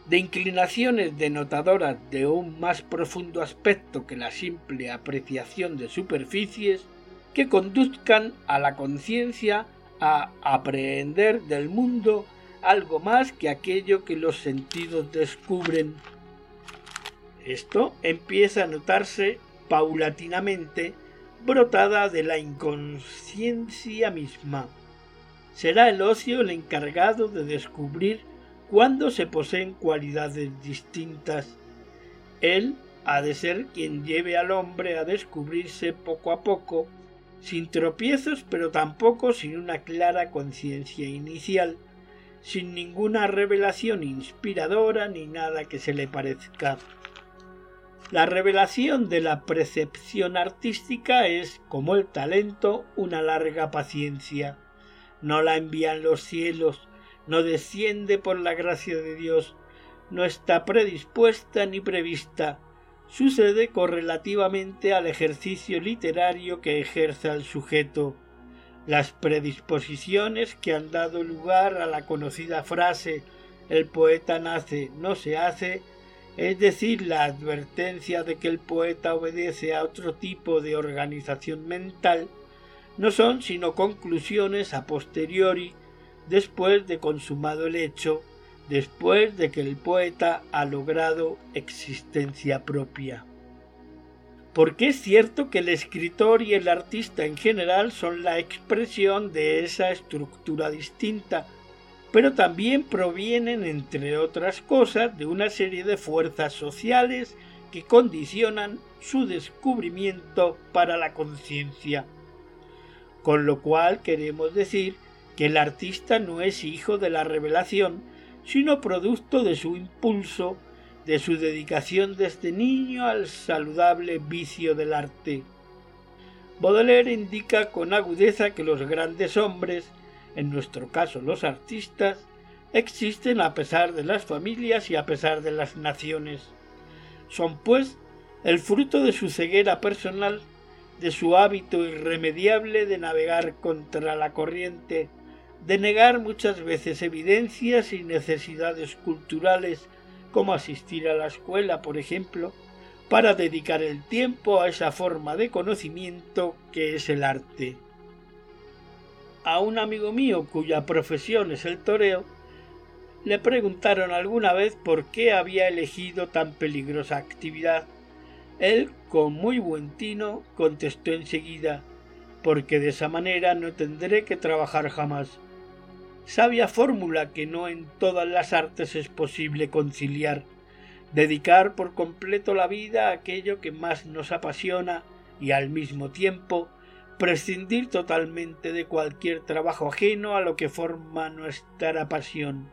de inclinaciones denotadoras de un más profundo aspecto que la simple apreciación de superficies, que conduzcan a la conciencia a aprehender del mundo algo más que aquello que los sentidos descubren. Esto empieza a notarse paulatinamente brotada de la inconsciencia misma. Será el ocio el encargado de descubrir cuándo se poseen cualidades distintas. Él ha de ser quien lleve al hombre a descubrirse poco a poco, sin tropiezos pero tampoco sin una clara conciencia inicial, sin ninguna revelación inspiradora ni nada que se le parezca. La revelación de la percepción artística es, como el talento, una larga paciencia. No la envían los cielos, no desciende por la gracia de Dios, no está predispuesta ni prevista. Sucede correlativamente al ejercicio literario que ejerza el sujeto. Las predisposiciones que han dado lugar a la conocida frase el poeta nace, no se hace, es decir, la advertencia de que el poeta obedece a otro tipo de organización mental, no son sino conclusiones a posteriori después de consumado el hecho, después de que el poeta ha logrado existencia propia. Porque es cierto que el escritor y el artista en general son la expresión de esa estructura distinta, pero también provienen, entre otras cosas, de una serie de fuerzas sociales que condicionan su descubrimiento para la conciencia. Con lo cual queremos decir que el artista no es hijo de la revelación, sino producto de su impulso, de su dedicación desde niño al saludable vicio del arte. Baudelaire indica con agudeza que los grandes hombres en nuestro caso los artistas, existen a pesar de las familias y a pesar de las naciones. Son, pues, el fruto de su ceguera personal, de su hábito irremediable de navegar contra la corriente, de negar muchas veces evidencias y necesidades culturales, como asistir a la escuela, por ejemplo, para dedicar el tiempo a esa forma de conocimiento que es el arte a un amigo mío cuya profesión es el toreo, le preguntaron alguna vez por qué había elegido tan peligrosa actividad. Él, con muy buen tino, contestó enseguida porque de esa manera no tendré que trabajar jamás. Sabia fórmula que no en todas las artes es posible conciliar, dedicar por completo la vida a aquello que más nos apasiona y al mismo tiempo prescindir totalmente de cualquier trabajo ajeno a lo que forma nuestra pasión.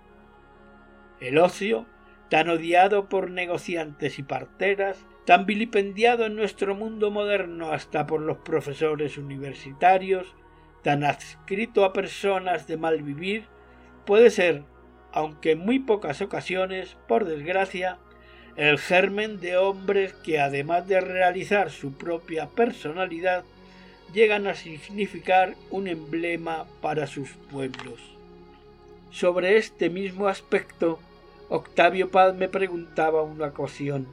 El ocio, tan odiado por negociantes y parteras, tan vilipendiado en nuestro mundo moderno hasta por los profesores universitarios, tan adscrito a personas de mal vivir, puede ser, aunque en muy pocas ocasiones, por desgracia, el germen de hombres que además de realizar su propia personalidad, llegan a significar un emblema para sus pueblos. Sobre este mismo aspecto, Octavio Paz me preguntaba una ocasión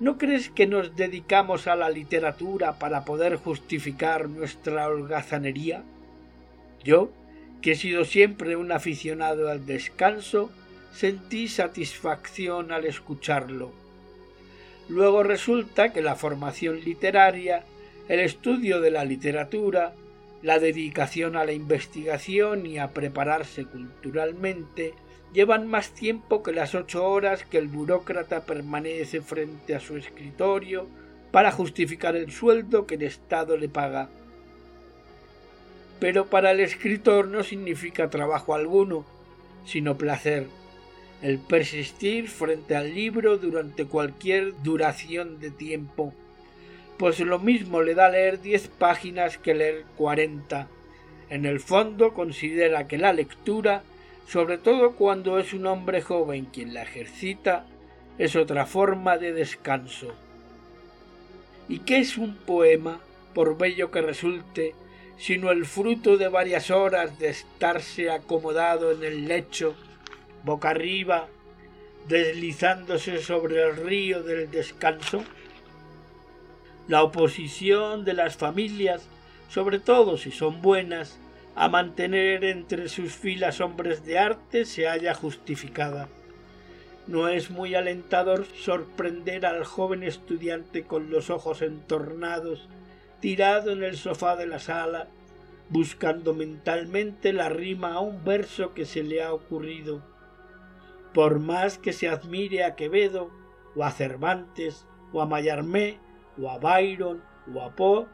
¿No crees que nos dedicamos a la literatura para poder justificar nuestra holgazanería? Yo, que he sido siempre un aficionado al descanso, sentí satisfacción al escucharlo. Luego resulta que la formación literaria el estudio de la literatura, la dedicación a la investigación y a prepararse culturalmente llevan más tiempo que las ocho horas que el burócrata permanece frente a su escritorio para justificar el sueldo que el Estado le paga. Pero para el escritor no significa trabajo alguno, sino placer, el persistir frente al libro durante cualquier duración de tiempo pues lo mismo le da leer diez páginas que leer cuarenta. En el fondo considera que la lectura, sobre todo cuando es un hombre joven quien la ejercita, es otra forma de descanso. ¿Y qué es un poema, por bello que resulte, sino el fruto de varias horas de estarse acomodado en el lecho, boca arriba, deslizándose sobre el río del descanso? La oposición de las familias, sobre todo si son buenas, a mantener entre sus filas hombres de arte se halla justificada. No es muy alentador sorprender al joven estudiante con los ojos entornados, tirado en el sofá de la sala, buscando mentalmente la rima a un verso que se le ha ocurrido. Por más que se admire a Quevedo, o a Cervantes, o a Mallarmé, o a Byron, o a Poe,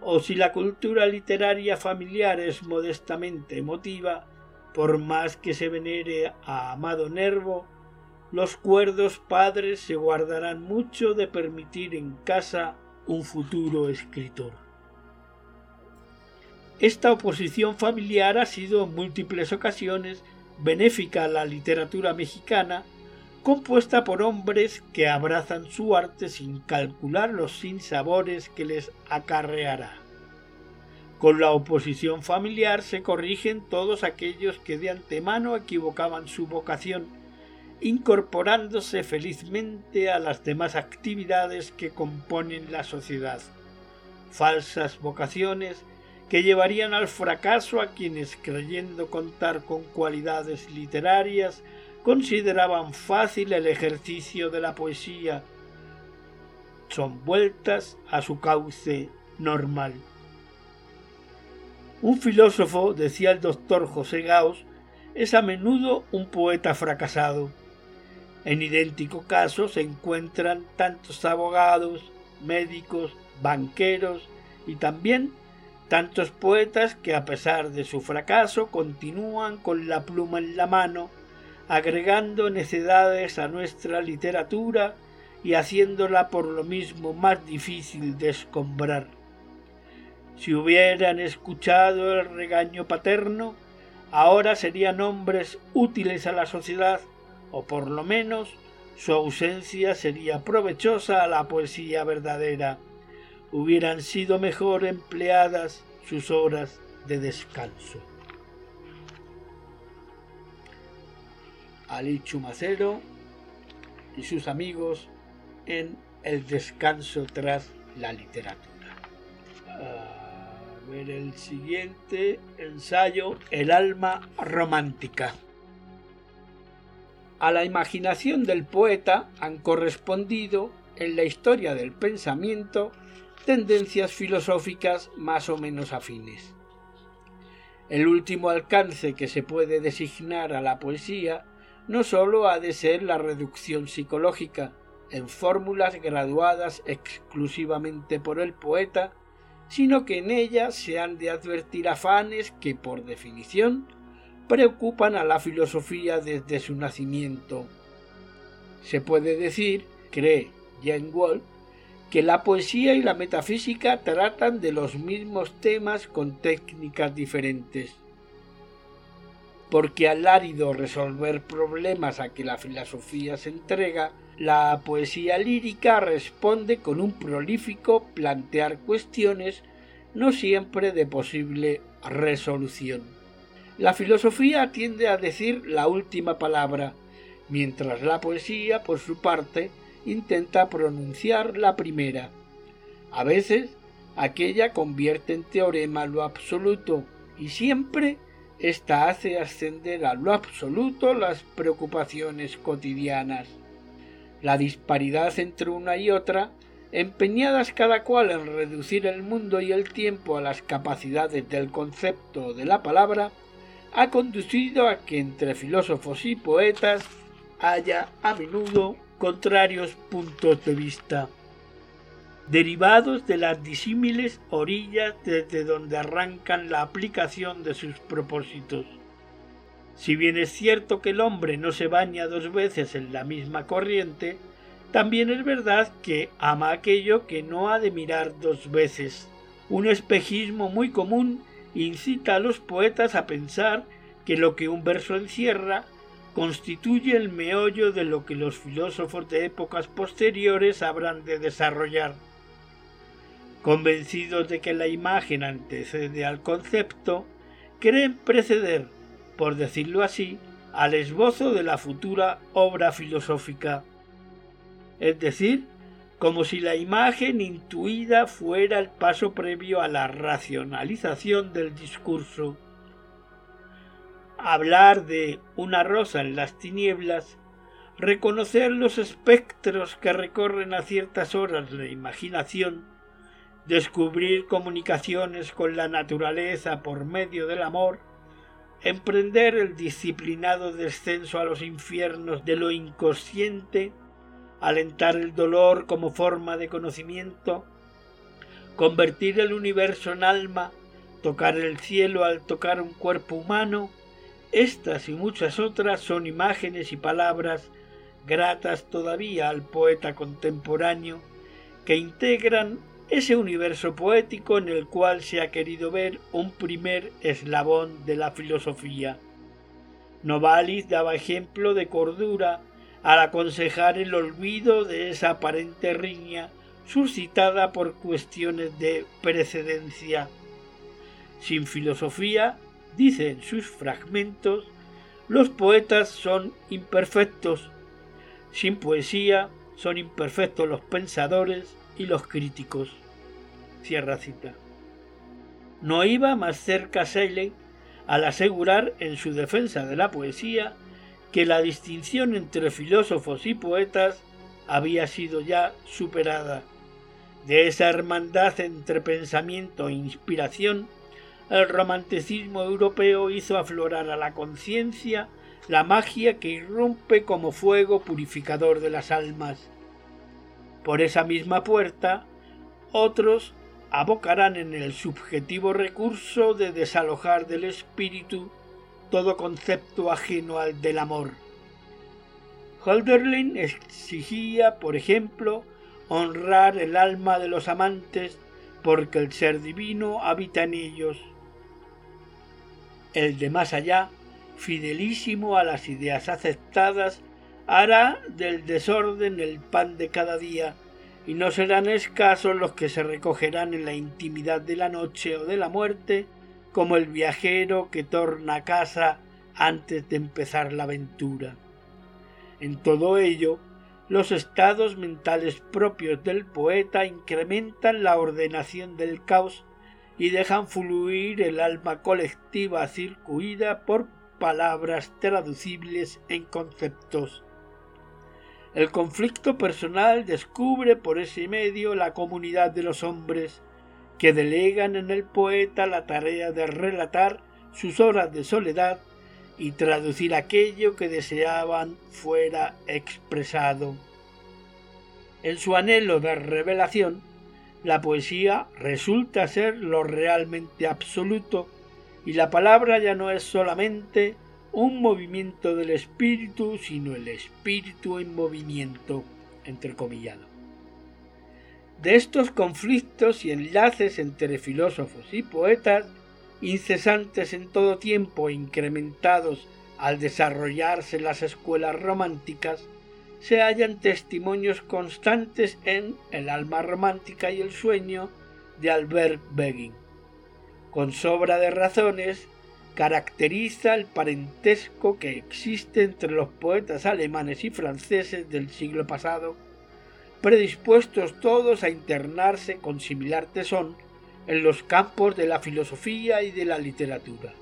o si la cultura literaria familiar es modestamente emotiva, por más que se venere a Amado Nervo, los cuerdos padres se guardarán mucho de permitir en casa un futuro escritor. Esta oposición familiar ha sido en múltiples ocasiones benéfica a la literatura mexicana, compuesta por hombres que abrazan su arte sin calcular los sinsabores que les acarreará. Con la oposición familiar se corrigen todos aquellos que de antemano equivocaban su vocación, incorporándose felizmente a las demás actividades que componen la sociedad. Falsas vocaciones que llevarían al fracaso a quienes, creyendo contar con cualidades literarias, consideraban fácil el ejercicio de la poesía, son vueltas a su cauce normal. Un filósofo, decía el doctor José Gauss, es a menudo un poeta fracasado. En idéntico caso se encuentran tantos abogados, médicos, banqueros y también tantos poetas que a pesar de su fracaso continúan con la pluma en la mano agregando necedades a nuestra literatura y haciéndola por lo mismo más difícil de escombrar. Si hubieran escuchado el regaño paterno, ahora serían hombres útiles a la sociedad, o por lo menos su ausencia sería provechosa a la poesía verdadera. Hubieran sido mejor empleadas sus horas de descanso. Ali Chumacero y sus amigos en El descanso tras la literatura. A ver el siguiente ensayo, El alma romántica. A la imaginación del poeta han correspondido en la historia del pensamiento tendencias filosóficas más o menos afines. El último alcance que se puede designar a la poesía no sólo ha de ser la reducción psicológica en fórmulas graduadas exclusivamente por el poeta, sino que en ella se han de advertir afanes que, por definición, preocupan a la filosofía desde su nacimiento. Se puede decir, cree Jane Wall, que la poesía y la metafísica tratan de los mismos temas con técnicas diferentes porque al árido resolver problemas a que la filosofía se entrega, la poesía lírica responde con un prolífico plantear cuestiones no siempre de posible resolución. La filosofía tiende a decir la última palabra, mientras la poesía, por su parte, intenta pronunciar la primera. A veces, aquella convierte en teorema lo absoluto y siempre esta hace ascender a lo absoluto las preocupaciones cotidianas. La disparidad entre una y otra, empeñadas cada cual en reducir el mundo y el tiempo a las capacidades del concepto o de la palabra, ha conducido a que entre filósofos y poetas haya a menudo contrarios puntos de vista derivados de las disímiles orillas desde donde arrancan la aplicación de sus propósitos. Si bien es cierto que el hombre no se baña dos veces en la misma corriente, también es verdad que ama aquello que no ha de mirar dos veces. Un espejismo muy común incita a los poetas a pensar que lo que un verso encierra constituye el meollo de lo que los filósofos de épocas posteriores habrán de desarrollar. Convencidos de que la imagen antecede al concepto, creen preceder, por decirlo así, al esbozo de la futura obra filosófica. Es decir, como si la imagen intuida fuera el paso previo a la racionalización del discurso. Hablar de una rosa en las tinieblas, reconocer los espectros que recorren a ciertas horas la imaginación, descubrir comunicaciones con la naturaleza por medio del amor, emprender el disciplinado descenso a los infiernos de lo inconsciente, alentar el dolor como forma de conocimiento, convertir el universo en alma, tocar el cielo al tocar un cuerpo humano, estas y muchas otras son imágenes y palabras gratas todavía al poeta contemporáneo que integran ese universo poético en el cual se ha querido ver un primer eslabón de la filosofía. Novalis daba ejemplo de cordura al aconsejar el olvido de esa aparente riña suscitada por cuestiones de precedencia. Sin filosofía, dice en sus fragmentos, los poetas son imperfectos. Sin poesía, son imperfectos los pensadores y los críticos. Cierra cita. No iba más cerca Shelley al asegurar en su defensa de la poesía que la distinción entre filósofos y poetas había sido ya superada. De esa hermandad entre pensamiento e inspiración, el romanticismo europeo hizo aflorar a la conciencia la magia que irrumpe como fuego purificador de las almas. Por esa misma puerta, otros abocarán en el subjetivo recurso de desalojar del espíritu todo concepto ajeno al del amor. Holderlin exigía, por ejemplo, honrar el alma de los amantes porque el ser divino habita en ellos. El de más allá, fidelísimo a las ideas aceptadas, hará del desorden el pan de cada día, y no serán escasos los que se recogerán en la intimidad de la noche o de la muerte, como el viajero que torna a casa antes de empezar la aventura. En todo ello, los estados mentales propios del poeta incrementan la ordenación del caos y dejan fluir el alma colectiva circuida por palabras traducibles en conceptos. El conflicto personal descubre por ese medio la comunidad de los hombres, que delegan en el poeta la tarea de relatar sus horas de soledad y traducir aquello que deseaban fuera expresado. En su anhelo de revelación, la poesía resulta ser lo realmente absoluto y la palabra ya no es solamente un movimiento del espíritu, sino el espíritu en movimiento, entrecomillado. De estos conflictos y enlaces entre filósofos y poetas, incesantes en todo tiempo e incrementados al desarrollarse las escuelas románticas, se hallan testimonios constantes en El alma romántica y el sueño de Albert Begin. Con sobra de razones, caracteriza el parentesco que existe entre los poetas alemanes y franceses del siglo pasado, predispuestos todos a internarse con similar tesón en los campos de la filosofía y de la literatura.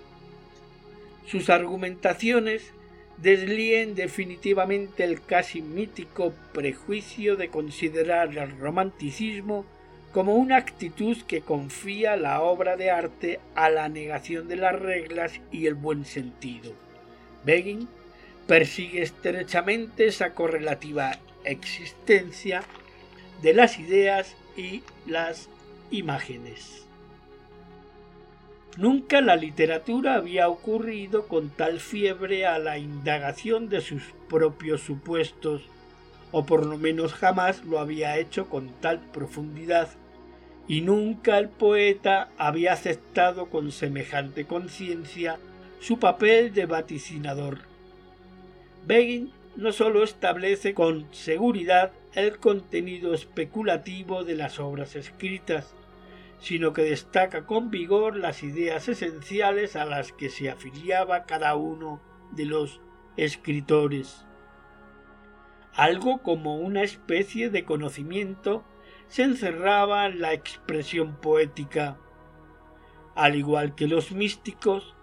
Sus argumentaciones deslíen definitivamente el casi mítico prejuicio de considerar el romanticismo como una actitud que confía la obra de arte a la negación de las reglas y el buen sentido. Begin persigue estrechamente esa correlativa existencia de las ideas y las imágenes. Nunca la literatura había ocurrido con tal fiebre a la indagación de sus propios supuestos, o por lo menos jamás lo había hecho con tal profundidad, y nunca el poeta había aceptado con semejante conciencia su papel de vaticinador. Begin no sólo establece con seguridad el contenido especulativo de las obras escritas, sino que destaca con vigor las ideas esenciales a las que se afiliaba cada uno de los escritores. Algo como una especie de conocimiento se encerraba en la expresión poética. Al igual que los místicos,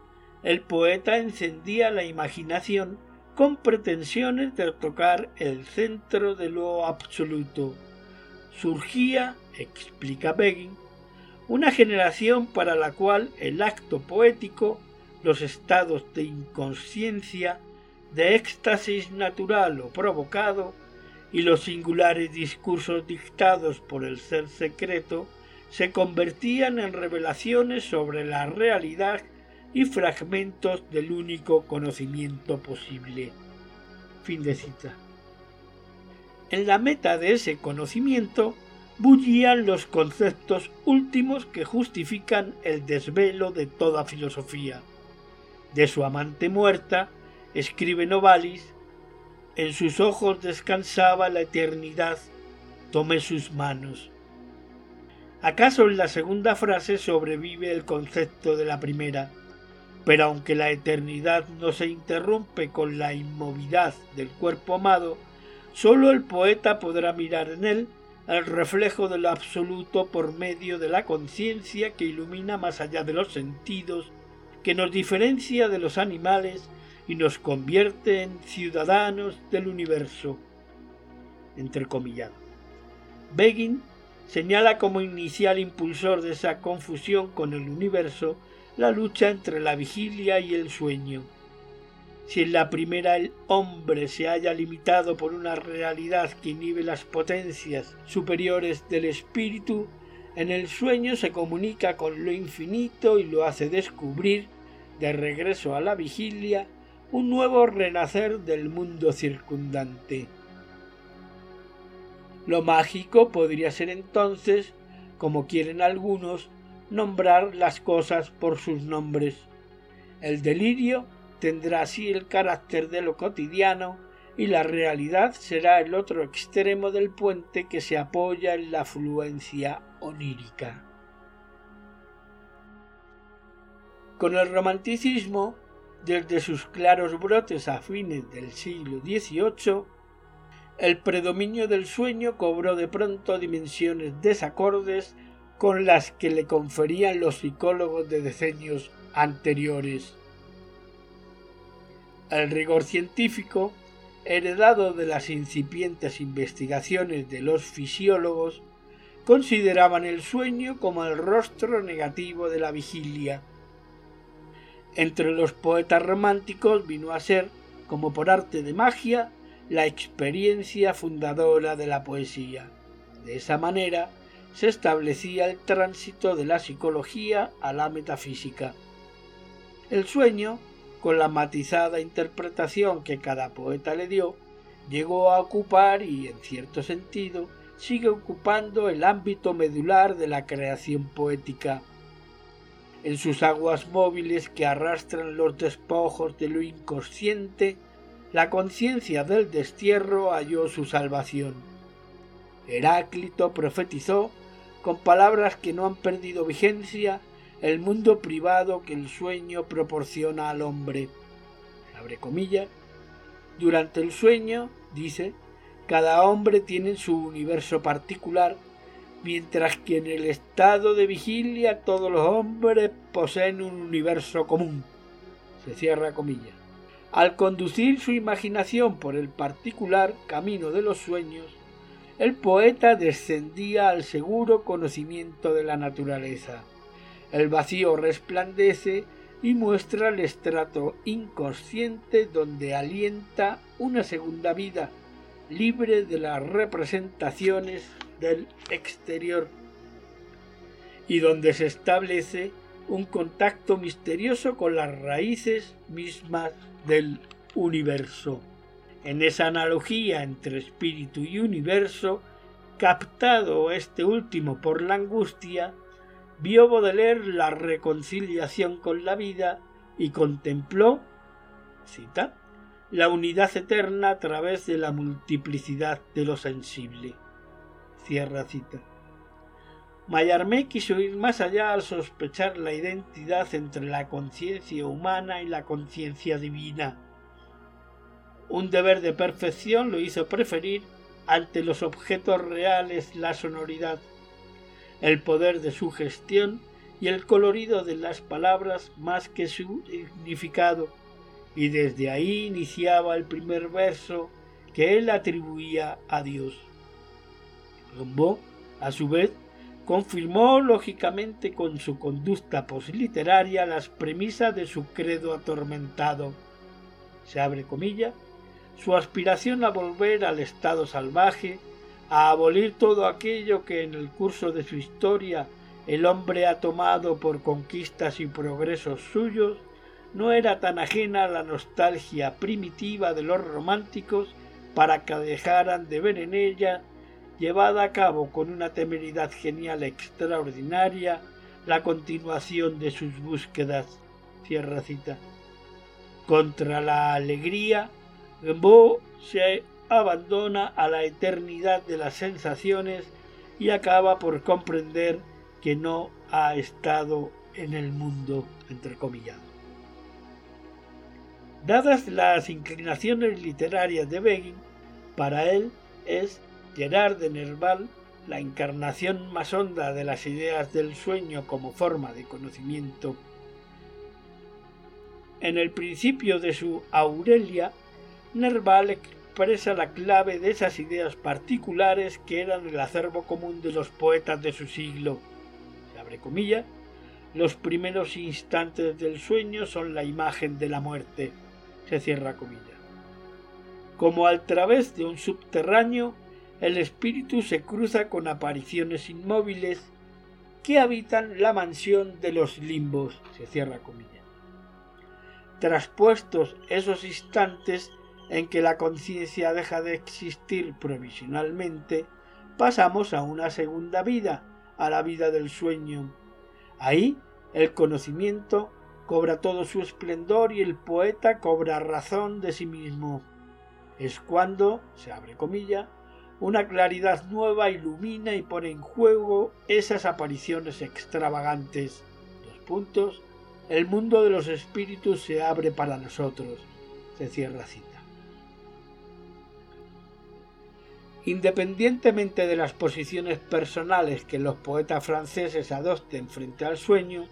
el poeta encendía la imaginación con pretensiones de tocar el centro de lo absoluto. Surgía, explica Begin, una generación para la cual el acto poético, los estados de inconsciencia, de éxtasis natural o provocado, y los singulares discursos dictados por el ser secreto se convertían en revelaciones sobre la realidad y fragmentos del único conocimiento posible. Fin de cita. En la meta de ese conocimiento bullían los conceptos últimos que justifican el desvelo de toda filosofía. De su amante muerta, escribe Novalis, en sus ojos descansaba la eternidad, tomé sus manos. ¿Acaso en la segunda frase sobrevive el concepto de la primera? Pero aunque la eternidad no se interrumpe con la inmovilidad del cuerpo amado, sólo el poeta podrá mirar en él el reflejo de lo absoluto por medio de la conciencia que ilumina más allá de los sentidos, que nos diferencia de los animales y nos convierte en ciudadanos del universo. Entrecomillado. Begin señala como inicial impulsor de esa confusión con el universo la lucha entre la vigilia y el sueño. Si en la primera el hombre se haya limitado por una realidad que inhibe las potencias superiores del espíritu, en el sueño se comunica con lo infinito y lo hace descubrir, de regreso a la vigilia, un nuevo renacer del mundo circundante. Lo mágico podría ser entonces, como quieren algunos, nombrar las cosas por sus nombres. El delirio tendrá así el carácter de lo cotidiano y la realidad será el otro extremo del puente que se apoya en la fluencia onírica. Con el romanticismo, desde sus claros brotes a fines del siglo XVIII, el predominio del sueño cobró de pronto dimensiones desacordes con las que le conferían los psicólogos de decenios anteriores. El rigor científico, heredado de las incipientes investigaciones de los fisiólogos, consideraban el sueño como el rostro negativo de la vigilia. Entre los poetas románticos vino a ser, como por arte de magia, la experiencia fundadora de la poesía. De esa manera se establecía el tránsito de la psicología a la metafísica. El sueño con la matizada interpretación que cada poeta le dio, llegó a ocupar y, en cierto sentido, sigue ocupando el ámbito medular de la creación poética. En sus aguas móviles que arrastran los despojos de lo inconsciente, la conciencia del destierro halló su salvación. Heráclito profetizó, con palabras que no han perdido vigencia, el mundo privado que el sueño proporciona al hombre. Abre comillas. Durante el sueño, dice, cada hombre tiene su universo particular, mientras que en el estado de vigilia todos los hombres poseen un universo común. Se cierra comillas. Al conducir su imaginación por el particular camino de los sueños, el poeta descendía al seguro conocimiento de la naturaleza. El vacío resplandece y muestra el estrato inconsciente donde alienta una segunda vida, libre de las representaciones del exterior, y donde se establece un contacto misterioso con las raíces mismas del universo. En esa analogía entre espíritu y universo, captado este último por la angustia, vio Baudelaire la reconciliación con la vida y contempló, cita, la unidad eterna a través de la multiplicidad de lo sensible. Cierra cita. Mallarmé quiso ir más allá al sospechar la identidad entre la conciencia humana y la conciencia divina. Un deber de perfección lo hizo preferir ante los objetos reales la sonoridad, el poder de su gestión y el colorido de las palabras más que su significado, y desde ahí iniciaba el primer verso que él atribuía a Dios. Rimbaud, a su vez, confirmó lógicamente con su conducta posliteraria las premisas de su credo atormentado. Se abre comilla, su aspiración a volver al estado salvaje, a abolir todo aquello que en el curso de su historia el hombre ha tomado por conquistas y progresos suyos, no era tan ajena a la nostalgia primitiva de los románticos para que dejaran de ver en ella llevada a cabo con una temeridad genial extraordinaria, la continuación de sus búsquedas. Cierra cita. Contra la alegría, Rimbaud se abandona a la eternidad de las sensaciones y acaba por comprender que no ha estado en el mundo, entre comillas. Dadas las inclinaciones literarias de Begin, para él es Gerard de Nerval, la encarnación más honda de las ideas del sueño como forma de conocimiento. En el principio de su Aurelia, Nerval expresa la clave de esas ideas particulares que eran el acervo común de los poetas de su siglo. Se abre comilla, los primeros instantes del sueño son la imagen de la muerte. Se cierra comilla. Como al través de un subterráneo, el espíritu se cruza con apariciones inmóviles que habitan la mansión de los limbos. Se cierra comilla. Traspuestos esos instantes en que la conciencia deja de existir provisionalmente, pasamos a una segunda vida, a la vida del sueño. Ahí el conocimiento cobra todo su esplendor y el poeta cobra razón de sí mismo. Es cuando, se abre comilla, una claridad nueva ilumina y pone en juego esas apariciones extravagantes. Dos puntos. El mundo de los espíritus se abre para nosotros. Se cierra cita. Independientemente de las posiciones personales que los poetas franceses adopten frente al sueño,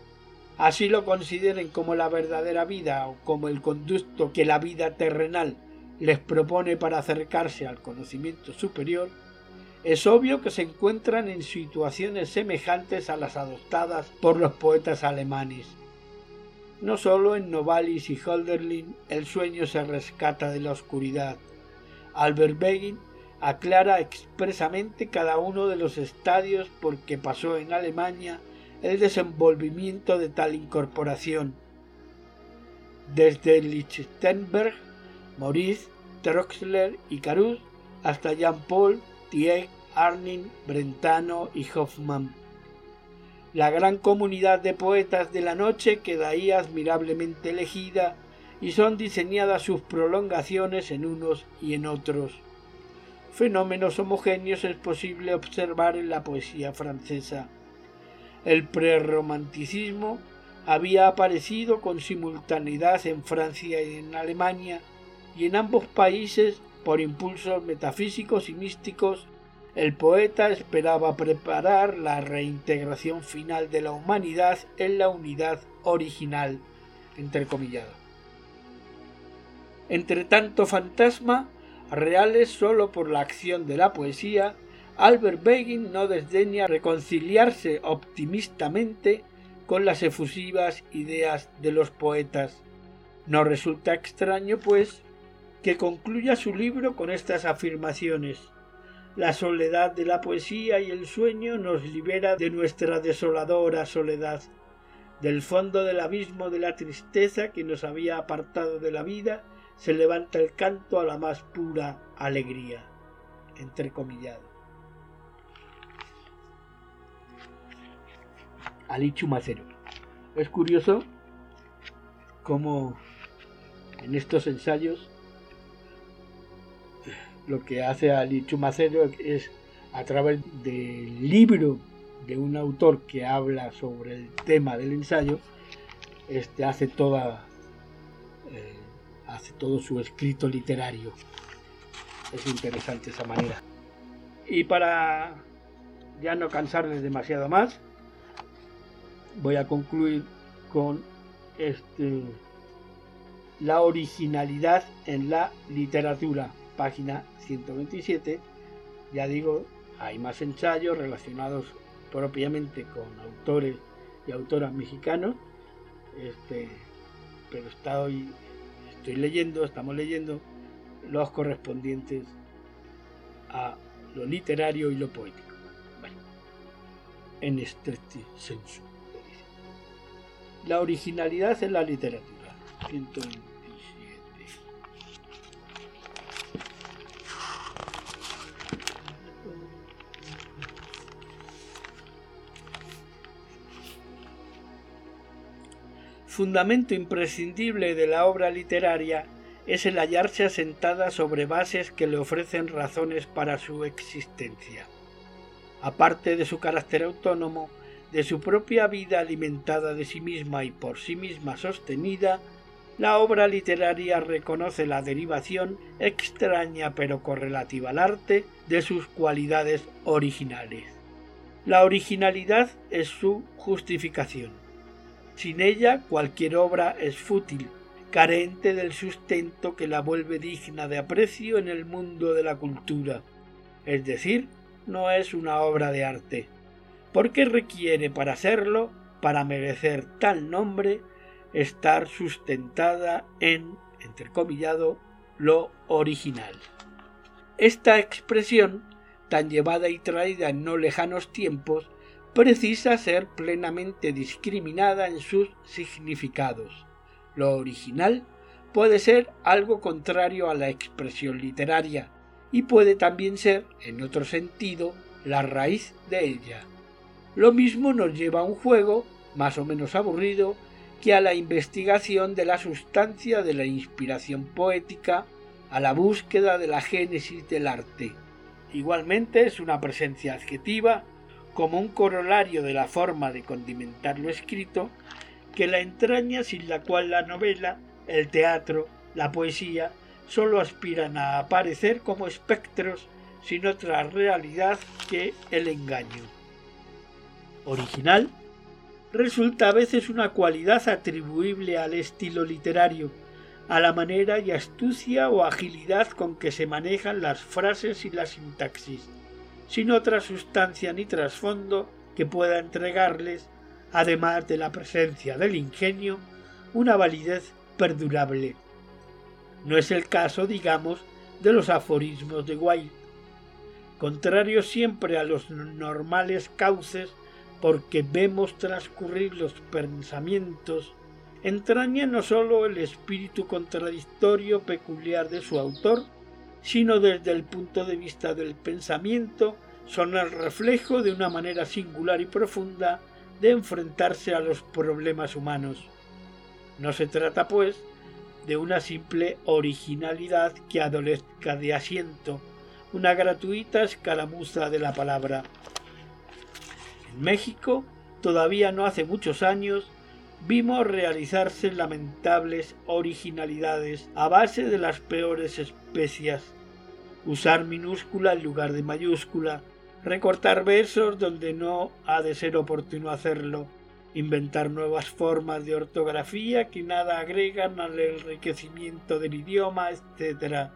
así lo consideren como la verdadera vida o como el conducto que la vida terrenal les propone para acercarse al conocimiento superior, es obvio que se encuentran en situaciones semejantes a las adoptadas por los poetas alemanes. No solo en Novalis y Hölderlin el sueño se rescata de la oscuridad. Albert Begin aclara expresamente cada uno de los estadios por que pasó en Alemania el desenvolvimiento de tal incorporación. Desde Lichtenberg Maurice, Troxler y Carus, hasta Jean-Paul, Thiel, Arnin, Brentano y Hoffman. La gran comunidad de poetas de la noche queda ahí admirablemente elegida y son diseñadas sus prolongaciones en unos y en otros. Fenómenos homogéneos es posible observar en la poesía francesa. El prerromanticismo había aparecido con simultaneidad en Francia y en Alemania y en ambos países, por impulsos metafísicos y místicos, el poeta esperaba preparar la reintegración final de la humanidad en la unidad original, entrecomillado. Entre tanto fantasma, reales sólo por la acción de la poesía, Albert Begin no desdeña reconciliarse optimistamente con las efusivas ideas de los poetas. No resulta extraño, pues, que concluya su libro con estas afirmaciones. La soledad de la poesía y el sueño nos libera de nuestra desoladora soledad. Del fondo del abismo de la tristeza que nos había apartado de la vida, se levanta el canto a la más pura alegría. Entrecomillado. Ali Chumacero. Es curioso cómo en estos ensayos lo que hace Ali Chumacero es a través del libro de un autor que habla sobre el tema del ensayo, este hace toda eh, hace todo su escrito literario. Es interesante esa manera. Y para ya no cansarles demasiado más, voy a concluir con este la originalidad en la literatura, página 127. Ya digo, hay más ensayos relacionados propiamente con autores y autoras mexicanos. Este, pero estoy, estoy leyendo, estamos leyendo los correspondientes a lo literario y lo poético. en este senso. La originalidad en la literatura. Fundamento imprescindible de la obra literaria es el hallarse asentada sobre bases que le ofrecen razones para su existencia. Aparte de su carácter autónomo, de su propia vida alimentada de sí misma y por sí misma sostenida, la obra literaria reconoce la derivación extraña pero correlativa al arte de sus cualidades originales. La originalidad es su justificación sin ella cualquier obra es fútil, carente del sustento que la vuelve digna de aprecio en el mundo de la cultura. Es decir, no es una obra de arte, porque requiere para serlo, para merecer tal nombre, estar sustentada en, entrecomillado, lo original. Esta expresión, tan llevada y traída en no lejanos tiempos, precisa ser plenamente discriminada en sus significados. Lo original puede ser algo contrario a la expresión literaria y puede también ser, en otro sentido, la raíz de ella. Lo mismo nos lleva a un juego, más o menos aburrido, que a la investigación de la sustancia de la inspiración poética, a la búsqueda de la génesis del arte. Igualmente es una presencia adjetiva como un corolario de la forma de condimentar lo escrito, que la entraña sin la cual la novela, el teatro, la poesía, sólo aspiran a aparecer como espectros sin otra realidad que el engaño. Original resulta a veces una cualidad atribuible al estilo literario, a la manera y astucia o agilidad con que se manejan las frases y la sintaxis, sin otra sustancia ni trasfondo que pueda entregarles, además de la presencia del ingenio, una validez perdurable. No es el caso, digamos, de los aforismos de Wilde, contrarios siempre a los normales cauces porque vemos transcurrir los pensamientos, entraña no sólo el espíritu contradictorio peculiar de su autor, sino desde el punto de vista del pensamiento, son el reflejo de una manera singular y profunda de enfrentarse a los problemas humanos. No se trata, pues, de una simple originalidad que adolezca de asiento, una gratuita escaramuza de la palabra. En México, todavía no hace muchos años, vimos realizarse lamentables originalidades a base de las peores especias usar minúscula en lugar de mayúscula, recortar versos donde no ha de ser oportuno hacerlo, inventar nuevas formas de ortografía que nada agregan al enriquecimiento del idioma, etc.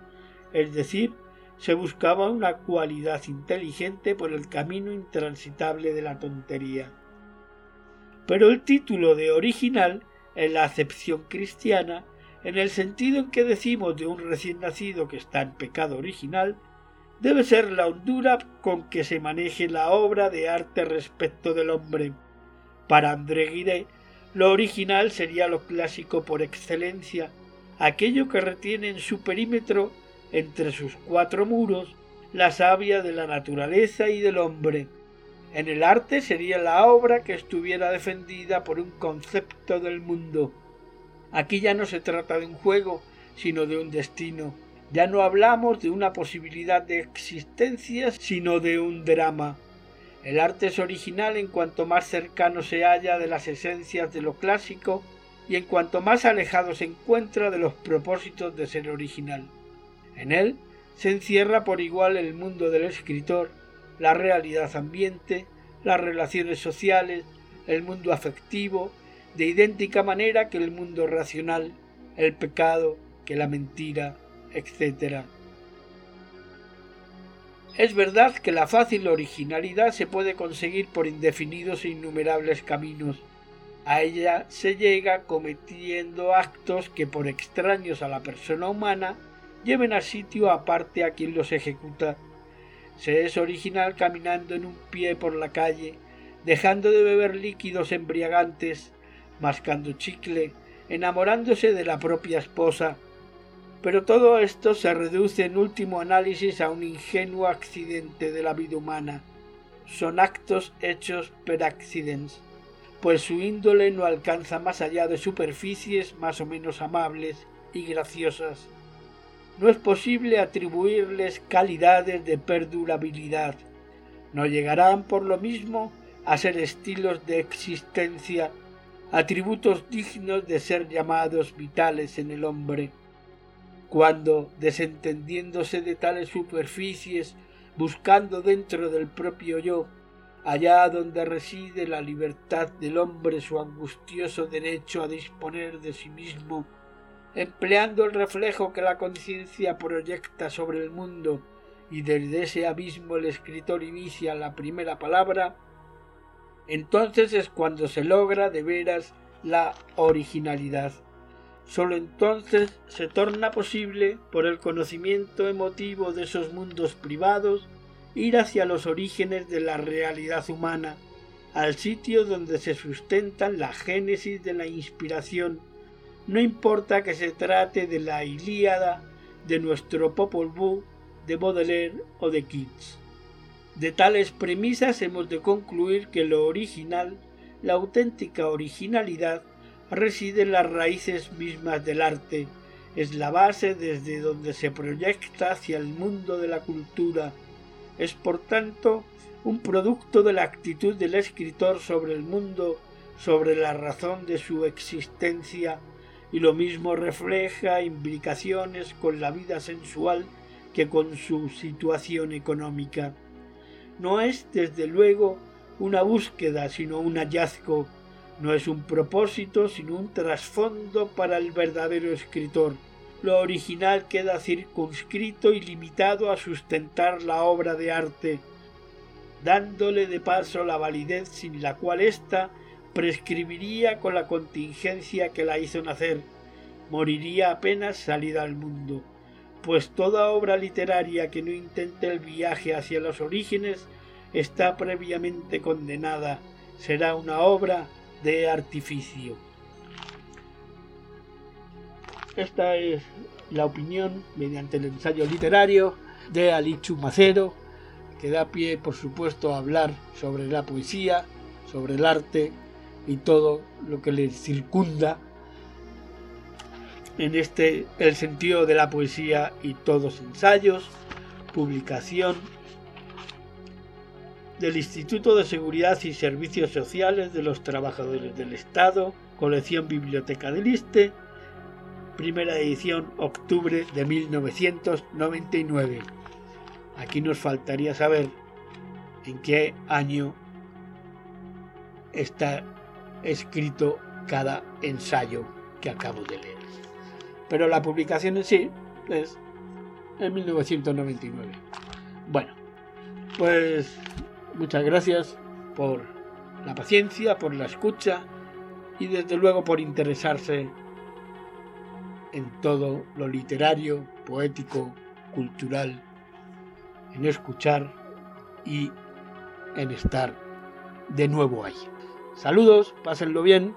Es decir, se buscaba una cualidad inteligente por el camino intransitable de la tontería. Pero el título de original, en la acepción cristiana, en el sentido en que decimos de un recién nacido que está en pecado original, debe ser la hondura con que se maneje la obra de arte respecto del hombre. Para André Guiré, lo original sería lo clásico por excelencia, aquello que retiene en su perímetro, entre sus cuatro muros, la savia de la naturaleza y del hombre. En el arte sería la obra que estuviera defendida por un concepto del mundo. Aquí ya no se trata de un juego, sino de un destino. Ya no hablamos de una posibilidad de existencia, sino de un drama. El arte es original en cuanto más cercano se halla de las esencias de lo clásico y en cuanto más alejado se encuentra de los propósitos de ser original. En él se encierra por igual el mundo del escritor, la realidad ambiente, las relaciones sociales, el mundo afectivo, de idéntica manera que el mundo racional, el pecado, que la mentira, etc. Es verdad que la fácil originalidad se puede conseguir por indefinidos e innumerables caminos. A ella se llega cometiendo actos que por extraños a la persona humana lleven a sitio aparte a quien los ejecuta. Se es original caminando en un pie por la calle, dejando de beber líquidos embriagantes, mascando chicle, enamorándose de la propia esposa. Pero todo esto se reduce en último análisis a un ingenuo accidente de la vida humana. Son actos hechos per accidens, pues su índole no alcanza más allá de superficies más o menos amables y graciosas no es posible atribuirles calidades de perdurabilidad. No llegarán por lo mismo a ser estilos de existencia, atributos dignos de ser llamados vitales en el hombre. Cuando, desentendiéndose de tales superficies, buscando dentro del propio yo, allá donde reside la libertad del hombre su angustioso derecho a disponer de sí mismo, empleando el reflejo que la conciencia proyecta sobre el mundo y desde ese abismo el escritor inicia la primera palabra, entonces es cuando se logra de veras la originalidad. Sólo entonces se torna posible, por el conocimiento emotivo de esos mundos privados, ir hacia los orígenes de la realidad humana, al sitio donde se sustentan la génesis de la inspiración no importa que se trate de la Ilíada, de nuestro Popol Vuh, de Baudelaire o de Keats. De tales premisas hemos de concluir que lo original, la auténtica originalidad, reside en las raíces mismas del arte, es la base desde donde se proyecta hacia el mundo de la cultura, es por tanto un producto de la actitud del escritor sobre el mundo, sobre la razón de su existencia y lo mismo refleja implicaciones con la vida sensual que con su situación económica. No es, desde luego, una búsqueda, sino un hallazgo, no es un propósito, sino un trasfondo para el verdadero escritor. Lo original queda circunscrito y limitado a sustentar la obra de arte, dándole de paso la validez sin la cual ésta prescribiría con la contingencia que la hizo nacer, moriría apenas salida al mundo, pues toda obra literaria que no intente el viaje hacia los orígenes está previamente condenada, será una obra de artificio. Esta es la opinión mediante el ensayo literario de Alichu Macero, que da pie, por supuesto, a hablar sobre la poesía, sobre el arte y todo lo que le circunda en este el sentido de la poesía y todos ensayos, publicación del Instituto de Seguridad y Servicios Sociales de los Trabajadores del Estado, colección Biblioteca del Iste, primera edición octubre de 1999. Aquí nos faltaría saber en qué año está escrito cada ensayo que acabo de leer. Pero la publicación en sí es en 1999. Bueno, pues muchas gracias por la paciencia, por la escucha y desde luego por interesarse en todo lo literario, poético, cultural, en escuchar y en estar de nuevo ahí. Saludos, pásenlo bien.